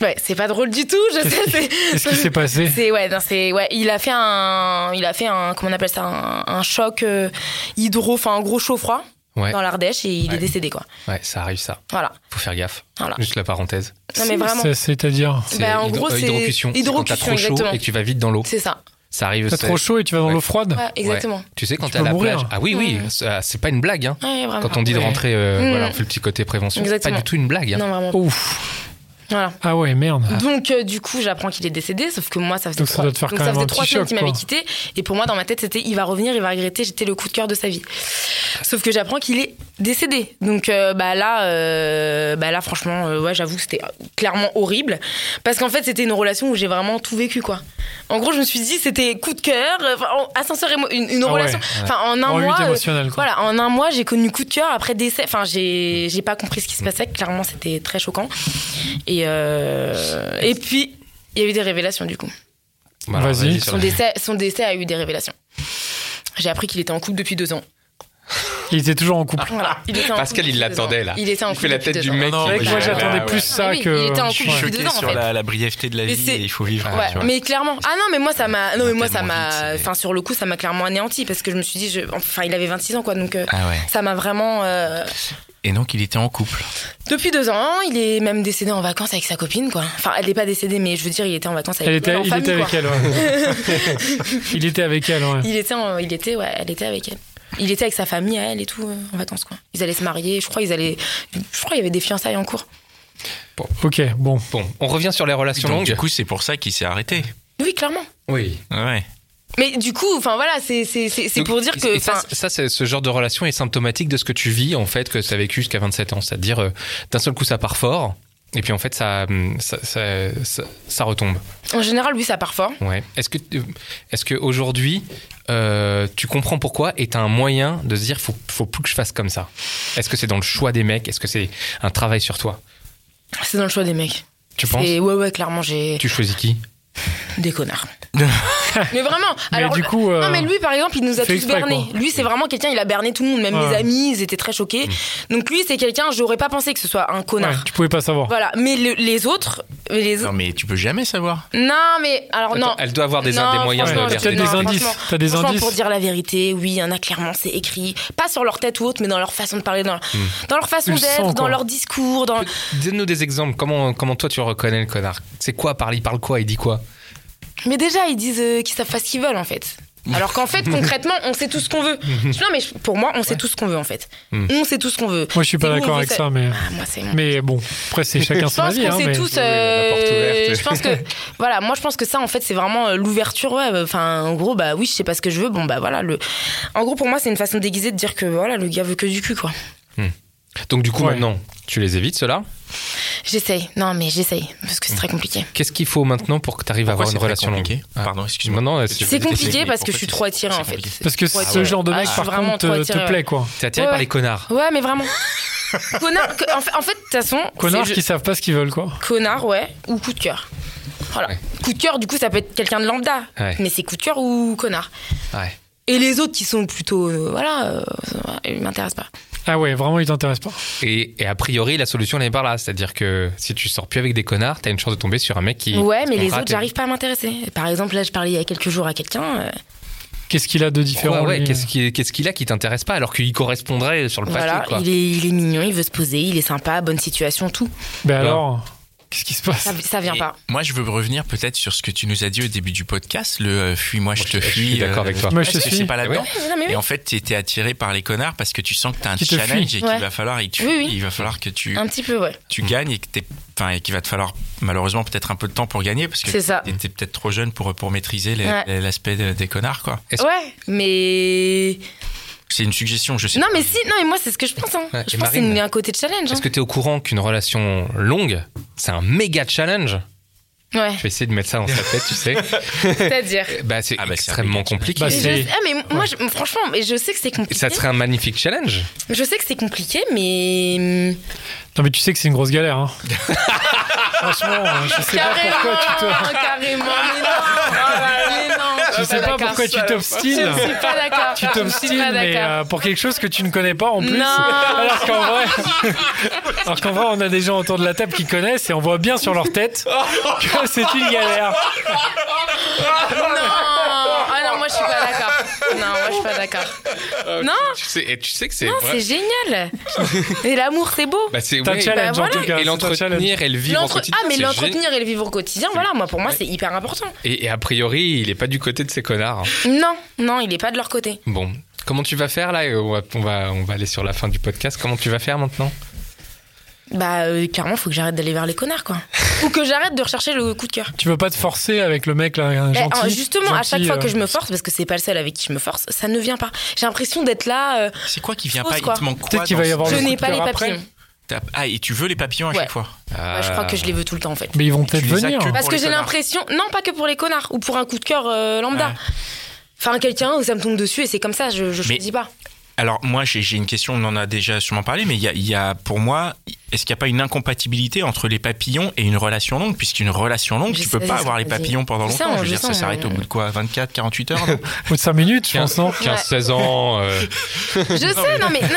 Speaker 4: Ouais, c'est pas drôle du tout, je sais. c'est-
Speaker 2: Qu'est-ce qui s'est passé
Speaker 4: c'est ouais, non, c'est ouais, il a fait un, il a fait un, comment on appelle ça, un, un choc euh, hydro, enfin un gros chaud froid
Speaker 3: Ouais.
Speaker 4: dans l'Ardèche et il
Speaker 3: Ouais.
Speaker 4: est décédé quoi.
Speaker 3: Ouais, ça arrive ça.
Speaker 4: Voilà,
Speaker 3: Faut faire gaffe.
Speaker 4: voilà.
Speaker 3: Juste la parenthèse.
Speaker 4: Non mais vraiment.
Speaker 2: C'est- C'est-à-dire,
Speaker 3: C'est
Speaker 4: Bah, en
Speaker 3: hydro-
Speaker 4: gros, c'est-
Speaker 3: hydrocution. C'est quand t'as
Speaker 4: hydrocution,
Speaker 3: trop chaud
Speaker 4: exactement.
Speaker 3: et que tu vas vite dans l'eau.
Speaker 4: C'est ça.
Speaker 3: Ça arrive.
Speaker 2: t'as
Speaker 3: c'est-
Speaker 2: trop chaud et tu vas dans
Speaker 3: Ouais.
Speaker 2: l'eau froide
Speaker 4: Ouais, exactement.
Speaker 3: Tu sais, quand
Speaker 2: Tu
Speaker 3: t'es à la
Speaker 2: mourir.
Speaker 3: plage. Ah oui, oui, c'est pas une blague. Hein. Quand on dit de rentrer, euh,
Speaker 4: Mm.
Speaker 3: voilà, on fait le petit côté prévention. C'est
Speaker 4: Exactement.
Speaker 3: Pas du tout une blague. Hein.
Speaker 4: Non, vraiment.
Speaker 2: Ouf.
Speaker 4: Voilà.
Speaker 2: Ah ouais, merde.
Speaker 4: Donc, euh, du coup, j'apprends qu'il est décédé, sauf que moi, ça faisait
Speaker 2: Donc
Speaker 4: trois, donc ça faisait trois semaines qu'il m'avait quitté. Et pour moi, dans ma tête, c'était il va revenir, il va regretter, j'étais le coup de cœur de sa vie. Sauf que j'apprends qu'il est décédé. Donc, euh, bah là, euh, bah là, franchement, ouais, j'avoue c'était clairement horrible. Parce qu'en fait, c'était une relation où j'ai vraiment tout vécu, quoi. En gros, je me suis dit, c'était coup de cœur, ascenseur une, une
Speaker 2: Ah ouais,
Speaker 4: relation. Enfin, en un
Speaker 2: En
Speaker 4: mois. Voilà, en un mois, j'ai connu coup de cœur après décès. Enfin, j'ai, j'ai pas compris ce qui se passait. Clairement, c'était très choquant. Et, euh, et puis, il y a eu des révélations du coup.
Speaker 3: Bah,
Speaker 2: Vas-y.
Speaker 4: Son décès, son décès a eu des révélations. J'ai appris qu'il était en couple depuis deux ans.
Speaker 2: Il était toujours en couple.
Speaker 4: Voilà, il était en
Speaker 3: Pascal,
Speaker 4: couple
Speaker 3: il l'attendait là.
Speaker 4: Il était en
Speaker 3: Il
Speaker 4: couple
Speaker 3: fait la tête du mec.
Speaker 1: Non,
Speaker 3: qui-
Speaker 2: moi j'attendais plus
Speaker 1: ouais.
Speaker 2: ça
Speaker 4: Oui,
Speaker 2: que.
Speaker 4: il était en
Speaker 1: Je suis
Speaker 4: couple
Speaker 1: choqué
Speaker 4: deux ans, en
Speaker 1: sur
Speaker 4: fait.
Speaker 1: la, la brièveté de la
Speaker 4: Mais
Speaker 1: vie et il faut vivre.
Speaker 3: Ouais,
Speaker 1: quoi,
Speaker 4: Ouais,
Speaker 1: tu vois.
Speaker 4: mais clairement. Ah non, mais moi ça m'a. Non, mais moi ça m'a. Enfin, sur le coup, ça m'a clairement anéanti parce que je me suis dit. je- Enfin, il avait 26 ans, quoi. Donc, euh,
Speaker 1: Ah ouais.
Speaker 4: ça m'a vraiment. euh,
Speaker 1: Et donc, il était en couple.
Speaker 4: Depuis deux ans, il est même décédé en vacances avec sa copine, quoi. Enfin, elle n'est pas décédée, mais je veux dire, il était en vacances avec
Speaker 2: Elle était,
Speaker 4: en
Speaker 2: il
Speaker 4: famille,
Speaker 2: était avec elle, ouais. il était avec elle, ouais.
Speaker 4: Il était, en- il était, ouais, elle était avec elle. Il était avec sa famille, à elle et tout, euh, en vacances, quoi. Ils allaient se marier, je crois, ils allaient, je crois, il y avait des fiançailles en cours.
Speaker 2: Ok, bon.
Speaker 3: Bon, on revient sur les relations
Speaker 1: Donc,
Speaker 3: longues.
Speaker 1: du coup, c'est pour ça qu'il s'est arrêté.
Speaker 4: Oui, clairement.
Speaker 3: oui.
Speaker 1: Ouais.
Speaker 4: Mais du coup, enfin voilà, c'est pour dire que,
Speaker 3: ça, ça, c'est- ce genre de relation est symptomatique de ce que tu vis, en fait, que tu as vécu jusqu'à 27 ans. C'est-à-dire, euh, d'un seul coup, ça part fort, et puis en fait, ça, hum, ça, ça, ça- ça retombe.
Speaker 4: en général, oui, ça part fort.
Speaker 3: Ouais. Est-ce que, est-ce que aujourd'hui, euh, tu comprends pourquoi et tu un moyen de se dire, faut, faut plus que je fasse comme ça? Est-ce que c'est dans le choix des mecs? Est-ce que c'est un travail sur toi?
Speaker 4: C'est dans le choix des mecs.
Speaker 3: Tu penses?
Speaker 4: Et ouais, ouais, clairement, j'ai
Speaker 3: Tu choisis qui?
Speaker 4: Des connards. mais vraiment.
Speaker 2: Mais
Speaker 4: Alors,
Speaker 2: du coup, euh,
Speaker 4: non, mais lui, par exemple, il nous a tous bernés. Lui, c'est vraiment quelqu'un, il a berné tout le monde, même
Speaker 2: Ouais.
Speaker 4: mes amis, ils étaient très choqués. Donc lui, c'est quelqu'un, j'aurais pas pensé que ce soit un
Speaker 2: Ouais,
Speaker 4: connard.
Speaker 2: tu pouvais pas savoir.
Speaker 4: Voilà, mais le- les autres, les
Speaker 1: Non, mais tu peux jamais savoir.
Speaker 4: Non, mais alors non.
Speaker 3: Elle doit avoir des,
Speaker 4: Non,
Speaker 3: des moyens de
Speaker 2: Ouais, t'as des
Speaker 4: non,
Speaker 2: indices. T'as des indices.
Speaker 4: pour dire la vérité, oui, il y en a clairement, c'est écrit. Pas sur leur tête ou autre, mais dans leur façon de parler, dans, dans leur façon
Speaker 2: Tu le sens,
Speaker 4: d'être, dans leur discours. Dans...
Speaker 3: Donne-nous des exemples. Comment, comment toi tu reconnais le connard? C'est quoi parle, Il parle quoi? Il dit quoi?
Speaker 4: Mais déjà, ils disent euh, qu'ils savent pas ce qu'ils veulent, en fait. Alors qu'en fait, concrètement, on sait tout ce qu'on veut. Non, mais je- pour moi, on sait tout ce qu'on veut, en fait.
Speaker 3: Mm.
Speaker 4: On sait tout ce qu'on veut.
Speaker 2: Moi, je suis pas d'accord avec ça, mais.
Speaker 4: Ah, moi, c'est mon
Speaker 2: Mais bon, après, c'est chacun
Speaker 4: je
Speaker 2: son
Speaker 4: pense
Speaker 2: avis.
Speaker 4: qu'on
Speaker 2: hein,
Speaker 4: sait
Speaker 2: mais...
Speaker 4: tous.
Speaker 3: Oui, la porte
Speaker 4: euh,
Speaker 3: ouverte.
Speaker 4: je pense que voilà, moi je pense que ça en fait c'est vraiment euh, l'ouverture. Ouais, enfin en gros bah oui, je sais pas ce que je veux. Bon bah voilà le. En gros pour moi c'est une façon déguisée de dire que voilà le gars veut que du cul quoi.
Speaker 3: Donc du coup
Speaker 2: Ouais.
Speaker 3: maintenant, tu les évites ceux-là.
Speaker 4: J'essaye. Non mais j'essaye parce que c'est très compliqué.
Speaker 3: Qu'est-ce qu'il faut maintenant pour que tu arrives à avoir une relation longue Ah.
Speaker 1: Pardon, excuse-moi.
Speaker 3: Non, non,
Speaker 1: C'est
Speaker 4: C'est compliqué parce que je suis trop attirée en fait.
Speaker 2: Parce que ce genre de
Speaker 4: Ah,
Speaker 2: mec,
Speaker 4: suis
Speaker 2: par
Speaker 4: vraiment
Speaker 2: contre, te, te plaît, quoi.
Speaker 3: T'es attiré
Speaker 4: Ouais,
Speaker 3: par les connards.
Speaker 4: Ouais mais vraiment. Connard. que- En fait, en fait, de toute façon.
Speaker 2: Connards qui savent pas ce qu'ils veulent, quoi.
Speaker 4: Connard ouais ou coup de cœur. Voilà.
Speaker 3: Ouais.
Speaker 4: Coup de cœur du coup ça peut être quelqu'un de lambda.
Speaker 3: Ouais.
Speaker 4: Mais c'est coup de cœur ou connard.
Speaker 3: Ouais.
Speaker 4: Et les autres qui sont plutôt euh, voilà, euh, ils m'intéressent pas.
Speaker 2: Ah ouais, vraiment, ils t'intéressent pas.
Speaker 3: Et, et a priori, la solution elle est par là. C'est-à-dire que si tu sors plus avec des connards, t'as une chance de tomber sur un mec qui.
Speaker 4: Ouais, mais les autres, j'arrive pas à m'intéresser. Par exemple, là, je parlais il y a quelques jours à quelqu'un. euh,
Speaker 2: Qu'est-ce qu'il a de différent
Speaker 3: Ouais, qu'est-ce qu'il a qui t'intéresse pas alors qu'il correspondrait sur le papier
Speaker 4: voilà,
Speaker 3: quoi.
Speaker 4: il est, il est mignon, il veut se poser, il est sympa, bonne situation, tout.
Speaker 2: Ben alors, qu'est-ce qui se passe
Speaker 4: Ça, ça vient
Speaker 1: Et
Speaker 4: pas.
Speaker 1: Moi, je veux revenir peut-être sur ce que tu nous as dit au début du podcast, le euh, fuis-moi, je te
Speaker 3: je- je
Speaker 1: fuis.
Speaker 3: suis d'accord
Speaker 1: euh,
Speaker 3: avec toi.
Speaker 2: Moi, je te suis.
Speaker 1: pas là-dedans
Speaker 4: mais oui.
Speaker 1: Et en fait, tu étais attiré par les connards parce que tu sens que tu as un challenge et qu'il va falloir, et tu-
Speaker 4: Oui, oui.
Speaker 1: il va falloir que tu,
Speaker 4: Un petit peu, ouais.
Speaker 1: tu gagnes et que t'es, enfin, et qu'il va te falloir malheureusement peut-être un peu de temps pour gagner parce que tu étais peut-être trop jeune pour, pour maîtriser
Speaker 4: Ouais.
Speaker 1: l'aspect de- des connards, quoi.
Speaker 4: Ouais, mais.
Speaker 1: C'est une suggestion, je sais
Speaker 4: Non,
Speaker 1: pas.
Speaker 4: mais si, non, mais moi, c'est ce que je pense. Hein.
Speaker 3: Ouais,
Speaker 4: je pense que c'est
Speaker 3: Marine
Speaker 4: un côté de challenge. hein.
Speaker 3: Est-ce que tu es au courant qu'une relation longue, c'est un méga challenge?
Speaker 4: Ouais,
Speaker 3: Je vais essayer de mettre ça dans sa tête, tu sais.
Speaker 4: c'est-à-dire?
Speaker 3: Bah, c'est
Speaker 1: Ah bah,
Speaker 3: extrêmement compliqué.
Speaker 2: Bah,
Speaker 4: je- ah, mais moi, je- franchement, mais je sais que c'est compliqué.
Speaker 3: ça serait un magnifique challenge.
Speaker 4: Je sais que c'est compliqué, mais.
Speaker 2: Non, mais tu sais que c'est une grosse galère. Hein. Franchement, je sais pas pourquoi tu te.
Speaker 4: Carrément, mais non. mais non.
Speaker 2: Je sais pas pourquoi tu t'obstines.
Speaker 4: ne suis pas d'accord.
Speaker 2: Tu t'obstines, mais euh, pour quelque chose que tu ne connais pas en plus.
Speaker 4: Non.
Speaker 2: Alors qu'en vrai, alors qu'en vrai, on a des gens autour de la table qui connaissent et on voit bien sur leur tête que c'est une galère.
Speaker 4: Non Ah non, moi je suis pas d'accord. Non, moi je suis pas d'accord. Non,
Speaker 3: Tu sais, et tu sais que c'est
Speaker 4: non,
Speaker 3: vrai.
Speaker 4: c'est génial. Et l'amour, c'est beau.
Speaker 3: Bah, c'est
Speaker 2: challenge
Speaker 4: bah
Speaker 2: en tout
Speaker 4: voilà.
Speaker 2: cas.
Speaker 3: Et
Speaker 2: c'est un challenge.
Speaker 3: l'entretenir et le vivre au
Speaker 4: L'entre-
Speaker 3: quotidien.
Speaker 4: ah, mais
Speaker 3: c'est
Speaker 4: l'entretenir et le vivre au quotidien, voilà, moi pour moi c'est hyper important.
Speaker 3: Et, et a priori, il est pas du côté de ces connards.
Speaker 4: Non, non, il est pas de leur côté.
Speaker 3: Bon, comment tu vas faire là on va, on va, on va aller sur la fin du podcast. Comment tu vas faire maintenant?
Speaker 4: Bah, euh, clairement, faut que j'arrête d'aller vers les connards, quoi. Ou que j'arrête de rechercher le coup de cœur.
Speaker 2: Tu veux pas te forcer avec le mec là, un gentil.
Speaker 4: euh, justement, à chaque fois
Speaker 2: euh,
Speaker 4: que je me force, parce que c'est pas le seul avec qui je me force, ça ne vient pas. J'ai l'impression d'être là. euh,
Speaker 1: C'est quoi qui vient
Speaker 4: Fausse,
Speaker 1: pas Il
Speaker 4: quoi.
Speaker 1: te manque quoi
Speaker 2: Peut-être qu'il va y avoir
Speaker 4: je n'ai pas les papillons.
Speaker 1: Ah, et tu veux les papillons à
Speaker 4: Ouais.
Speaker 1: chaque fois
Speaker 4: Ouais, je crois que je les veux tout le temps en fait.
Speaker 2: Mais ils vont peut-être venir.
Speaker 1: que-
Speaker 4: Parce que j'ai l'impression, non pas que pour les connards ou pour un coup de cœur euh, lambda.
Speaker 1: Ouais.
Speaker 4: Enfin quelqu'un où ça me tombe dessus et c'est comme ça, je, je
Speaker 1: Mais-
Speaker 4: choisis pas.
Speaker 1: Alors moi j'ai j'ai une question, on en a déjà sûrement parlé, mais il y a, il y a pour moi, est-ce qu'il n'y a pas une incompatibilité entre les papillons et une relation longue? Puisqu'une relation longue,
Speaker 4: Je
Speaker 1: tu
Speaker 4: sais,
Speaker 1: peux pas
Speaker 4: je
Speaker 1: avoir
Speaker 4: sais,
Speaker 1: les papillons pendant
Speaker 4: Je sais,
Speaker 1: longtemps. Je veux
Speaker 4: je
Speaker 1: dire, ça
Speaker 4: sais,
Speaker 1: s'arrête au bout de quoi 24, 48 heures
Speaker 2: Au bout de 5 minutes, je pense, non?
Speaker 3: 15-16 ans. euh,
Speaker 4: Je sais, non mais non,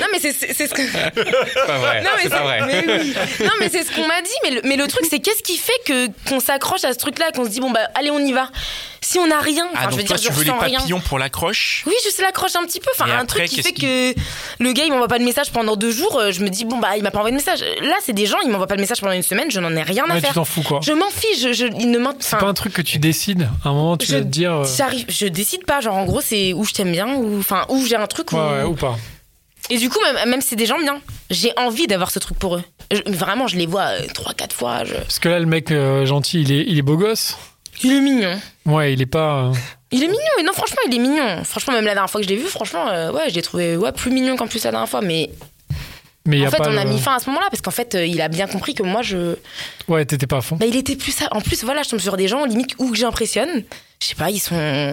Speaker 4: non, mais c'est c'est- c'est ce que
Speaker 3: c'est pas vrai.
Speaker 4: non mais
Speaker 3: c'est pas vrai.
Speaker 4: mais oui. non mais c'est ce qu'on m'a dit mais le, mais le truc c'est qu'est-ce qui fait que qu'on s'accroche à ce truc là qu'on se dit bon bah allez on y va si on n'a rien enfin
Speaker 1: Ah
Speaker 4: je veux
Speaker 1: donc toi
Speaker 4: dire
Speaker 1: tu
Speaker 4: je
Speaker 1: veux les
Speaker 4: rien
Speaker 1: papillons pour l'accroche?
Speaker 4: Oui juste l'accroche un petit peu enfin un
Speaker 1: après
Speaker 4: truc qui fait que le gars il m'envoie pas de message pendant deux jours. euh, Je me dis bon bah il m'a pas envoyé de message. Là c'est des gens ils m'envoient pas de message pendant une semaine. Je n'en ai rien à
Speaker 2: Ouais, tu
Speaker 4: faire.
Speaker 2: t'en fous quoi.
Speaker 4: Je m'en fiche. Je, je, il ne
Speaker 2: C'est pas un truc que tu décides. À un moment, tu
Speaker 4: Je-
Speaker 2: vas te dire. euh,
Speaker 4: je décide pas. Genre en gros c'est où je t'aime bien ou enfin où j'ai un truc.
Speaker 2: Ouais,
Speaker 4: où-
Speaker 2: ouais, ou pas.
Speaker 4: Et du coup même, même si c'est des gens bien, j'ai envie d'avoir ce truc pour eux. Je- vraiment je les vois euh, trois quatre fois. je-
Speaker 2: Parce que là, le mec euh, gentil, il est, il est beau gosse.
Speaker 4: Il est mignon.
Speaker 2: Ouais, il est pas. euh,
Speaker 4: Il est mignon, et non, franchement, il est mignon. Franchement, même la dernière fois que je l'ai vu, franchement, euh, ouais, je l'ai trouvé ouais, plus mignon qu'en plus la dernière fois. Mais
Speaker 2: Mais
Speaker 4: en
Speaker 2: a
Speaker 4: fait, on a mis fin à ce moment-là parce qu'en fait, euh, il a bien compris que moi, je.
Speaker 2: Ouais, t'étais pas à fond.
Speaker 4: Bah, il était plus ça. En plus, voilà, je tombe sur des gens, limite, où j'impressionne. Je sais pas, ils sont.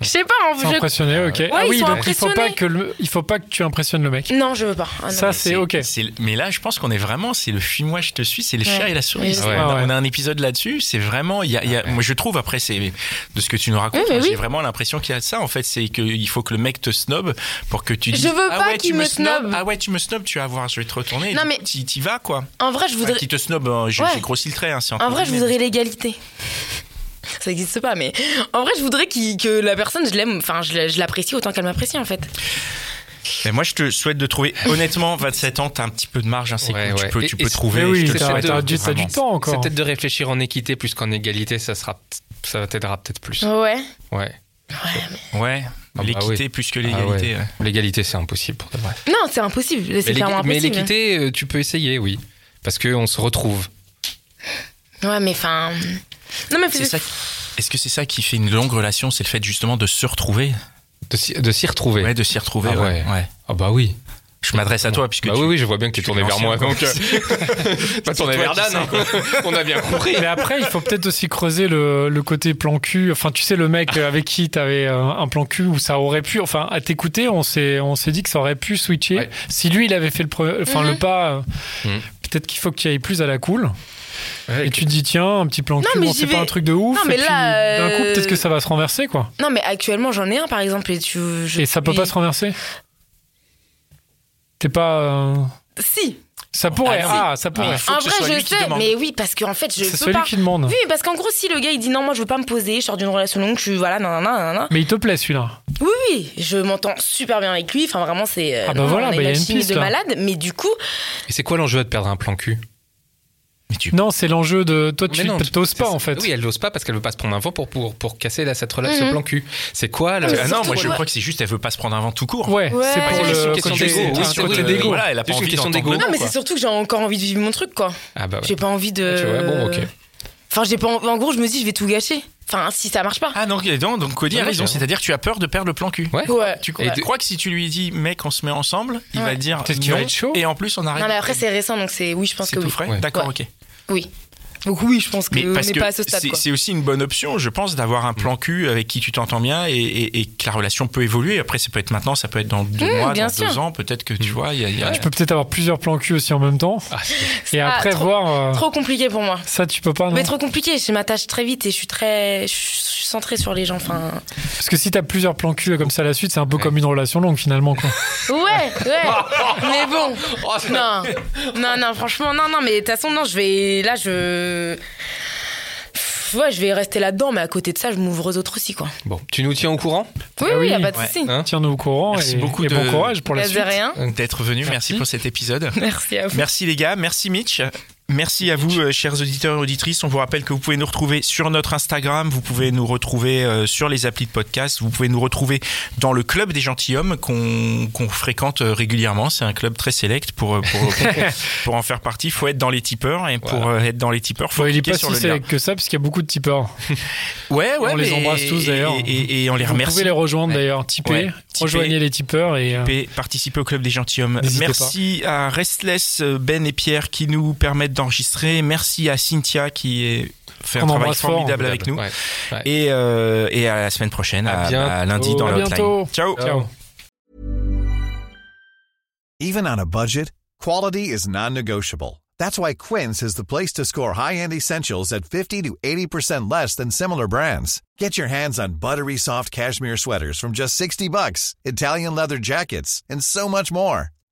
Speaker 4: Je sais pas, en
Speaker 2: C'est
Speaker 4: je-
Speaker 2: impressionné, ok. ah
Speaker 4: ils
Speaker 2: oui,
Speaker 4: sont
Speaker 2: donc il faut pas
Speaker 4: impressionnés.
Speaker 2: que le- il faut pas que tu impressionnes le mec.
Speaker 4: Non, je veux pas. Ah, non.
Speaker 2: Ça, c'est ok.
Speaker 1: Mais là, je pense qu'on est vraiment, c'est le fuis-moi, je te suis, c'est le
Speaker 4: Ouais.
Speaker 1: chat et la souris.
Speaker 4: Ouais.
Speaker 1: C'est-
Speaker 3: Ouais.
Speaker 1: On, a,
Speaker 2: Ouais.
Speaker 1: on a un épisode là-dessus. C'est vraiment, il y a, il y a- moi je trouve après, c'est de ce que tu nous racontes,
Speaker 4: Oui,
Speaker 1: j'ai
Speaker 4: oui.
Speaker 1: vraiment l'impression qu'il y a de ça. En fait, c'est qu'il faut que le mec te snob pour que tu
Speaker 4: Je
Speaker 1: dises.
Speaker 4: veux
Speaker 1: ah
Speaker 4: pas
Speaker 1: ouais,
Speaker 4: qu'il
Speaker 1: tu
Speaker 4: me
Speaker 1: snobes.
Speaker 4: snob.
Speaker 1: Ah ouais, tu me snobs, tu vas voir, je vais te retourner.
Speaker 4: Non, mais-
Speaker 1: tu t'y vas quoi.
Speaker 4: En vrai, je voudrais.
Speaker 1: qui te snob, euh, j'ai grossi le trait. Hein,
Speaker 4: En vrai, je voudrais l'égalité. Ça n'existe pas, mais en vrai, je voudrais que la personne, je l'aime, enfin, je la- je l'apprécie autant qu'elle m'apprécie, en fait.
Speaker 1: Mais moi, je te souhaite de trouver. Honnêtement, 27 ans, t'as un petit peu de marge. Hein, c'est
Speaker 3: Ouais,
Speaker 1: cool.
Speaker 3: ouais.
Speaker 1: Tu peux,
Speaker 3: Et-
Speaker 1: tu
Speaker 3: et
Speaker 1: peux
Speaker 3: c'est-
Speaker 1: trouver.
Speaker 2: Oui,
Speaker 1: je te
Speaker 2: t'as du, du temps
Speaker 3: C'est
Speaker 2: encore.
Speaker 3: peut-être de réfléchir en équité plus qu'en égalité, ça sera, ça t'aidera peut-être plus.
Speaker 4: Ouais.
Speaker 3: Ouais.
Speaker 1: Ouais.
Speaker 3: bah
Speaker 1: L'équité
Speaker 3: oui.
Speaker 1: plus que
Speaker 3: Ah
Speaker 1: l'égalité.
Speaker 3: ouais.
Speaker 1: ouais.
Speaker 3: L'égalité, c'est impossible pour de vrai.
Speaker 4: Non, c'est impossible. C'est
Speaker 3: Mais
Speaker 4: clairement
Speaker 3: l'ég- mais
Speaker 4: impossible.
Speaker 3: l'équité, euh, tu peux essayer, oui. Parce qu'on se retrouve.
Speaker 4: Ouais, mais enfin. Non, mais
Speaker 1: C'est ça. qui- Est-ce que c'est ça qui fait une longue relation C'est le fait justement de se retrouver?
Speaker 3: De s'y de s'y retrouver.
Speaker 1: Ouais, de s'y retrouver.
Speaker 3: Ah
Speaker 1: ouais.
Speaker 3: ouais.
Speaker 1: ouais.
Speaker 3: Ah bah oui.
Speaker 1: Je m'adresse à toi puisque
Speaker 3: Bah
Speaker 1: tu-
Speaker 3: oui, oui, je vois bien que tu es
Speaker 1: tu
Speaker 3: tourné vers moi. Donc, euh, pas tourné vers Dan.
Speaker 1: sais,
Speaker 3: hein. On a bien compris.
Speaker 2: Mais après, il faut peut-être aussi creuser le, le côté plan cul. Enfin, tu sais, le mec avec qui t'avais euh, un plan cul où ça aurait pu. Enfin, à t'écouter, on s'est, on s'est dit que ça aurait pu switcher.
Speaker 3: Ouais.
Speaker 2: Si lui, il avait fait le, enfin,
Speaker 4: Mhm.
Speaker 2: le pas, euh,
Speaker 3: Mhm.
Speaker 2: peut-être qu'il faut que tu ailles plus à la cool.
Speaker 3: Ouais,
Speaker 2: Et tu te dis, tiens, un petit plan cul,
Speaker 4: mais
Speaker 2: bon, c'est pas un truc de ouf.
Speaker 4: Non, mais
Speaker 2: et puis,
Speaker 4: là,
Speaker 2: d'un coup,
Speaker 4: euh,
Speaker 2: peut-être que ça va se renverser, quoi.
Speaker 4: Non, mais actuellement, j'en ai un, par exemple, et tu. je
Speaker 2: Et ça peut pas se renverser T'es pas. euh,
Speaker 4: Si.
Speaker 2: Ça pourrait.
Speaker 1: Ah,
Speaker 2: Ah, ça pourrait.
Speaker 4: En vrai, je sais, mais oui, parce qu'en fait, je
Speaker 2: C'est celui
Speaker 4: pas.
Speaker 2: qui demande.
Speaker 4: Oui, parce qu'en gros, si le gars il dit non, moi je veux pas me poser, je sors d'une relation longue, je suis voilà, nan nan nan nan.
Speaker 2: Mais il te plaît, celui-là.
Speaker 4: Oui, oui, je m'entends super bien avec lui. Enfin, vraiment, c'est. euh,
Speaker 2: Ah bah
Speaker 4: non,
Speaker 2: voilà,
Speaker 4: on a
Speaker 2: bah y a
Speaker 4: une
Speaker 2: piste,
Speaker 4: de
Speaker 2: là.
Speaker 4: malade, mais du coup,
Speaker 3: Et c'est quoi l'enjeu de perdre un plan cul?
Speaker 1: Tu-
Speaker 2: Non, c'est l'enjeu de. Toi, tu
Speaker 3: Mais
Speaker 2: t'oses pas, en fait.
Speaker 3: Oui, elle n'ose pas parce qu'elle veut pas se prendre un vent pour, pour, pour casser là, cette relation
Speaker 4: Mhm.
Speaker 3: plan cul. C'est quoi le...
Speaker 1: Ah non, moi je crois que c'est juste elle veut pas se prendre un vent tout court.
Speaker 2: Ouais,
Speaker 4: Ouais.
Speaker 2: c'est le
Speaker 3: une question d'ego.
Speaker 1: Voilà, elle a pas envie
Speaker 3: question d'ego.
Speaker 4: non, mais c'est surtout que j'ai encore envie de vivre mon truc, quoi.
Speaker 3: Ah bah ouais.
Speaker 4: J'ai pas envie de.
Speaker 3: Tu vois, bon, ok.
Speaker 4: Enfin, j'ai pas. En gros, je me dis, je vais tout gâcher. Enfin, si ça marche pas.
Speaker 1: Ah non, non, donc Cody a raison, c'est-à-dire que tu as peur de perdre le plan cul.
Speaker 3: Ouais.
Speaker 4: Ouais.
Speaker 1: Tu
Speaker 3: Et de-
Speaker 1: crois que si tu lui dis mec on se met ensemble, il
Speaker 4: Ouais.
Speaker 1: va dire
Speaker 2: Peut-être qu'il va être chaud.
Speaker 1: et en plus on arrête.
Speaker 4: Non, mais après, c'est récent, donc c'est. Oui, je pense
Speaker 1: c'est
Speaker 4: que
Speaker 1: tout
Speaker 4: oui.
Speaker 1: frais.
Speaker 3: Ouais.
Speaker 1: D'accord,
Speaker 4: Ouais.
Speaker 1: ok.
Speaker 4: Oui. Donc, oui, je pense que
Speaker 1: Mais
Speaker 4: on
Speaker 1: parce
Speaker 4: n'est
Speaker 1: que
Speaker 4: pas à ce stade,
Speaker 1: c'est
Speaker 4: quoi.
Speaker 1: c'est aussi une bonne option, je pense, d'avoir un plan cul avec qui tu t'entends bien et, et- et que la relation peut évoluer. Après, ça peut être maintenant, ça peut être dans deux
Speaker 4: Mmh,
Speaker 1: mois, dans deux ans, peut-être que tu vois, y a. y a-
Speaker 2: Tu peux peut-être avoir plusieurs plans cul aussi en même temps.
Speaker 3: Ah, c'est-
Speaker 2: Et
Speaker 4: Ah,
Speaker 2: après,
Speaker 4: trop-
Speaker 2: voir. euh,
Speaker 4: Trop compliqué pour moi.
Speaker 2: Ça, tu peux pas, non
Speaker 4: Mais trop compliqué, je m'attache très vite et je suis très. Je suis centrée sur les gens. Enfin.
Speaker 2: Parce que si t'as plusieurs plans cul comme ça à la suite, c'est un peu
Speaker 3: Ouais.
Speaker 2: comme une relation longue finalement. Quoi.
Speaker 4: Ouais, ouais. mais bon.
Speaker 3: Oh,
Speaker 4: Non, non, non, franchement, non, non, mais de toute façon, non, je vais. Là, je. Ouais, je vais rester là-dedans, mais à côté de ça, je m'ouvre aux autres aussi, quoi.
Speaker 3: Bon, tu nous tiens au courant?
Speaker 4: Oui,
Speaker 2: Ah
Speaker 4: oui, y a pas de
Speaker 1: Ouais.
Speaker 4: souci.
Speaker 3: Hein?
Speaker 2: Tiens-nous au courant
Speaker 1: Merci
Speaker 2: et,
Speaker 1: beaucoup
Speaker 2: et
Speaker 1: de-
Speaker 2: bon courage pour la suite.
Speaker 4: rien.
Speaker 1: d'être venu. Merci.
Speaker 2: Merci.
Speaker 1: pour cet épisode.
Speaker 4: Merci à vous.
Speaker 1: Merci les gars, merci Mitch. Merci à vous, euh, chers auditeurs et auditrices. On vous rappelle que vous pouvez nous retrouver sur notre Instagram, vous pouvez nous retrouver euh, sur les applis de podcast, vous pouvez nous retrouver dans le club des gentilshommes qu'on fréquente euh, régulièrement. C'est un club très select pour, pour, pour, pour en faire partie. Il faut être dans les tipeurs et pour
Speaker 3: Voilà.
Speaker 1: être dans les tipeurs, faut
Speaker 2: Bon, il est
Speaker 1: cliquer
Speaker 2: pas
Speaker 1: sur
Speaker 2: si
Speaker 1: le lien.
Speaker 2: sélect que ça, parce qu'il y a beaucoup de tipeurs.
Speaker 1: Ouais, ouais,
Speaker 2: On les embrasse tous, d'ailleurs.
Speaker 1: Et, et- et on les
Speaker 2: Vous
Speaker 1: remercie.
Speaker 2: pouvez les rejoindre d'ailleurs, tiper.
Speaker 1: Ouais, tiper.
Speaker 2: Rejoignez les tipeurs et. euh,
Speaker 1: participer au club des gentilshommes. Merci à Restless, Ben et Pierre qui nous permettent d'enregistrer. Merci à Cynthia qui est, fait un travail
Speaker 2: fort.
Speaker 1: formidable avec nous.
Speaker 3: Ouais. Ouais.
Speaker 1: Et, euh, et à la semaine prochaine,
Speaker 3: À
Speaker 1: à,
Speaker 3: bientôt.
Speaker 1: à lundi dans hotline.
Speaker 2: bientôt.
Speaker 1: Ciao.
Speaker 2: Ciao.
Speaker 5: Even on a budget, quality is non-negotiable. That's why Quince is the place to score high-end essentials at 50 to 80% less than similar brands. Get your hands on buttery soft cashmere sweaters from just 60 bucks, Italian leather jackets, and so much more.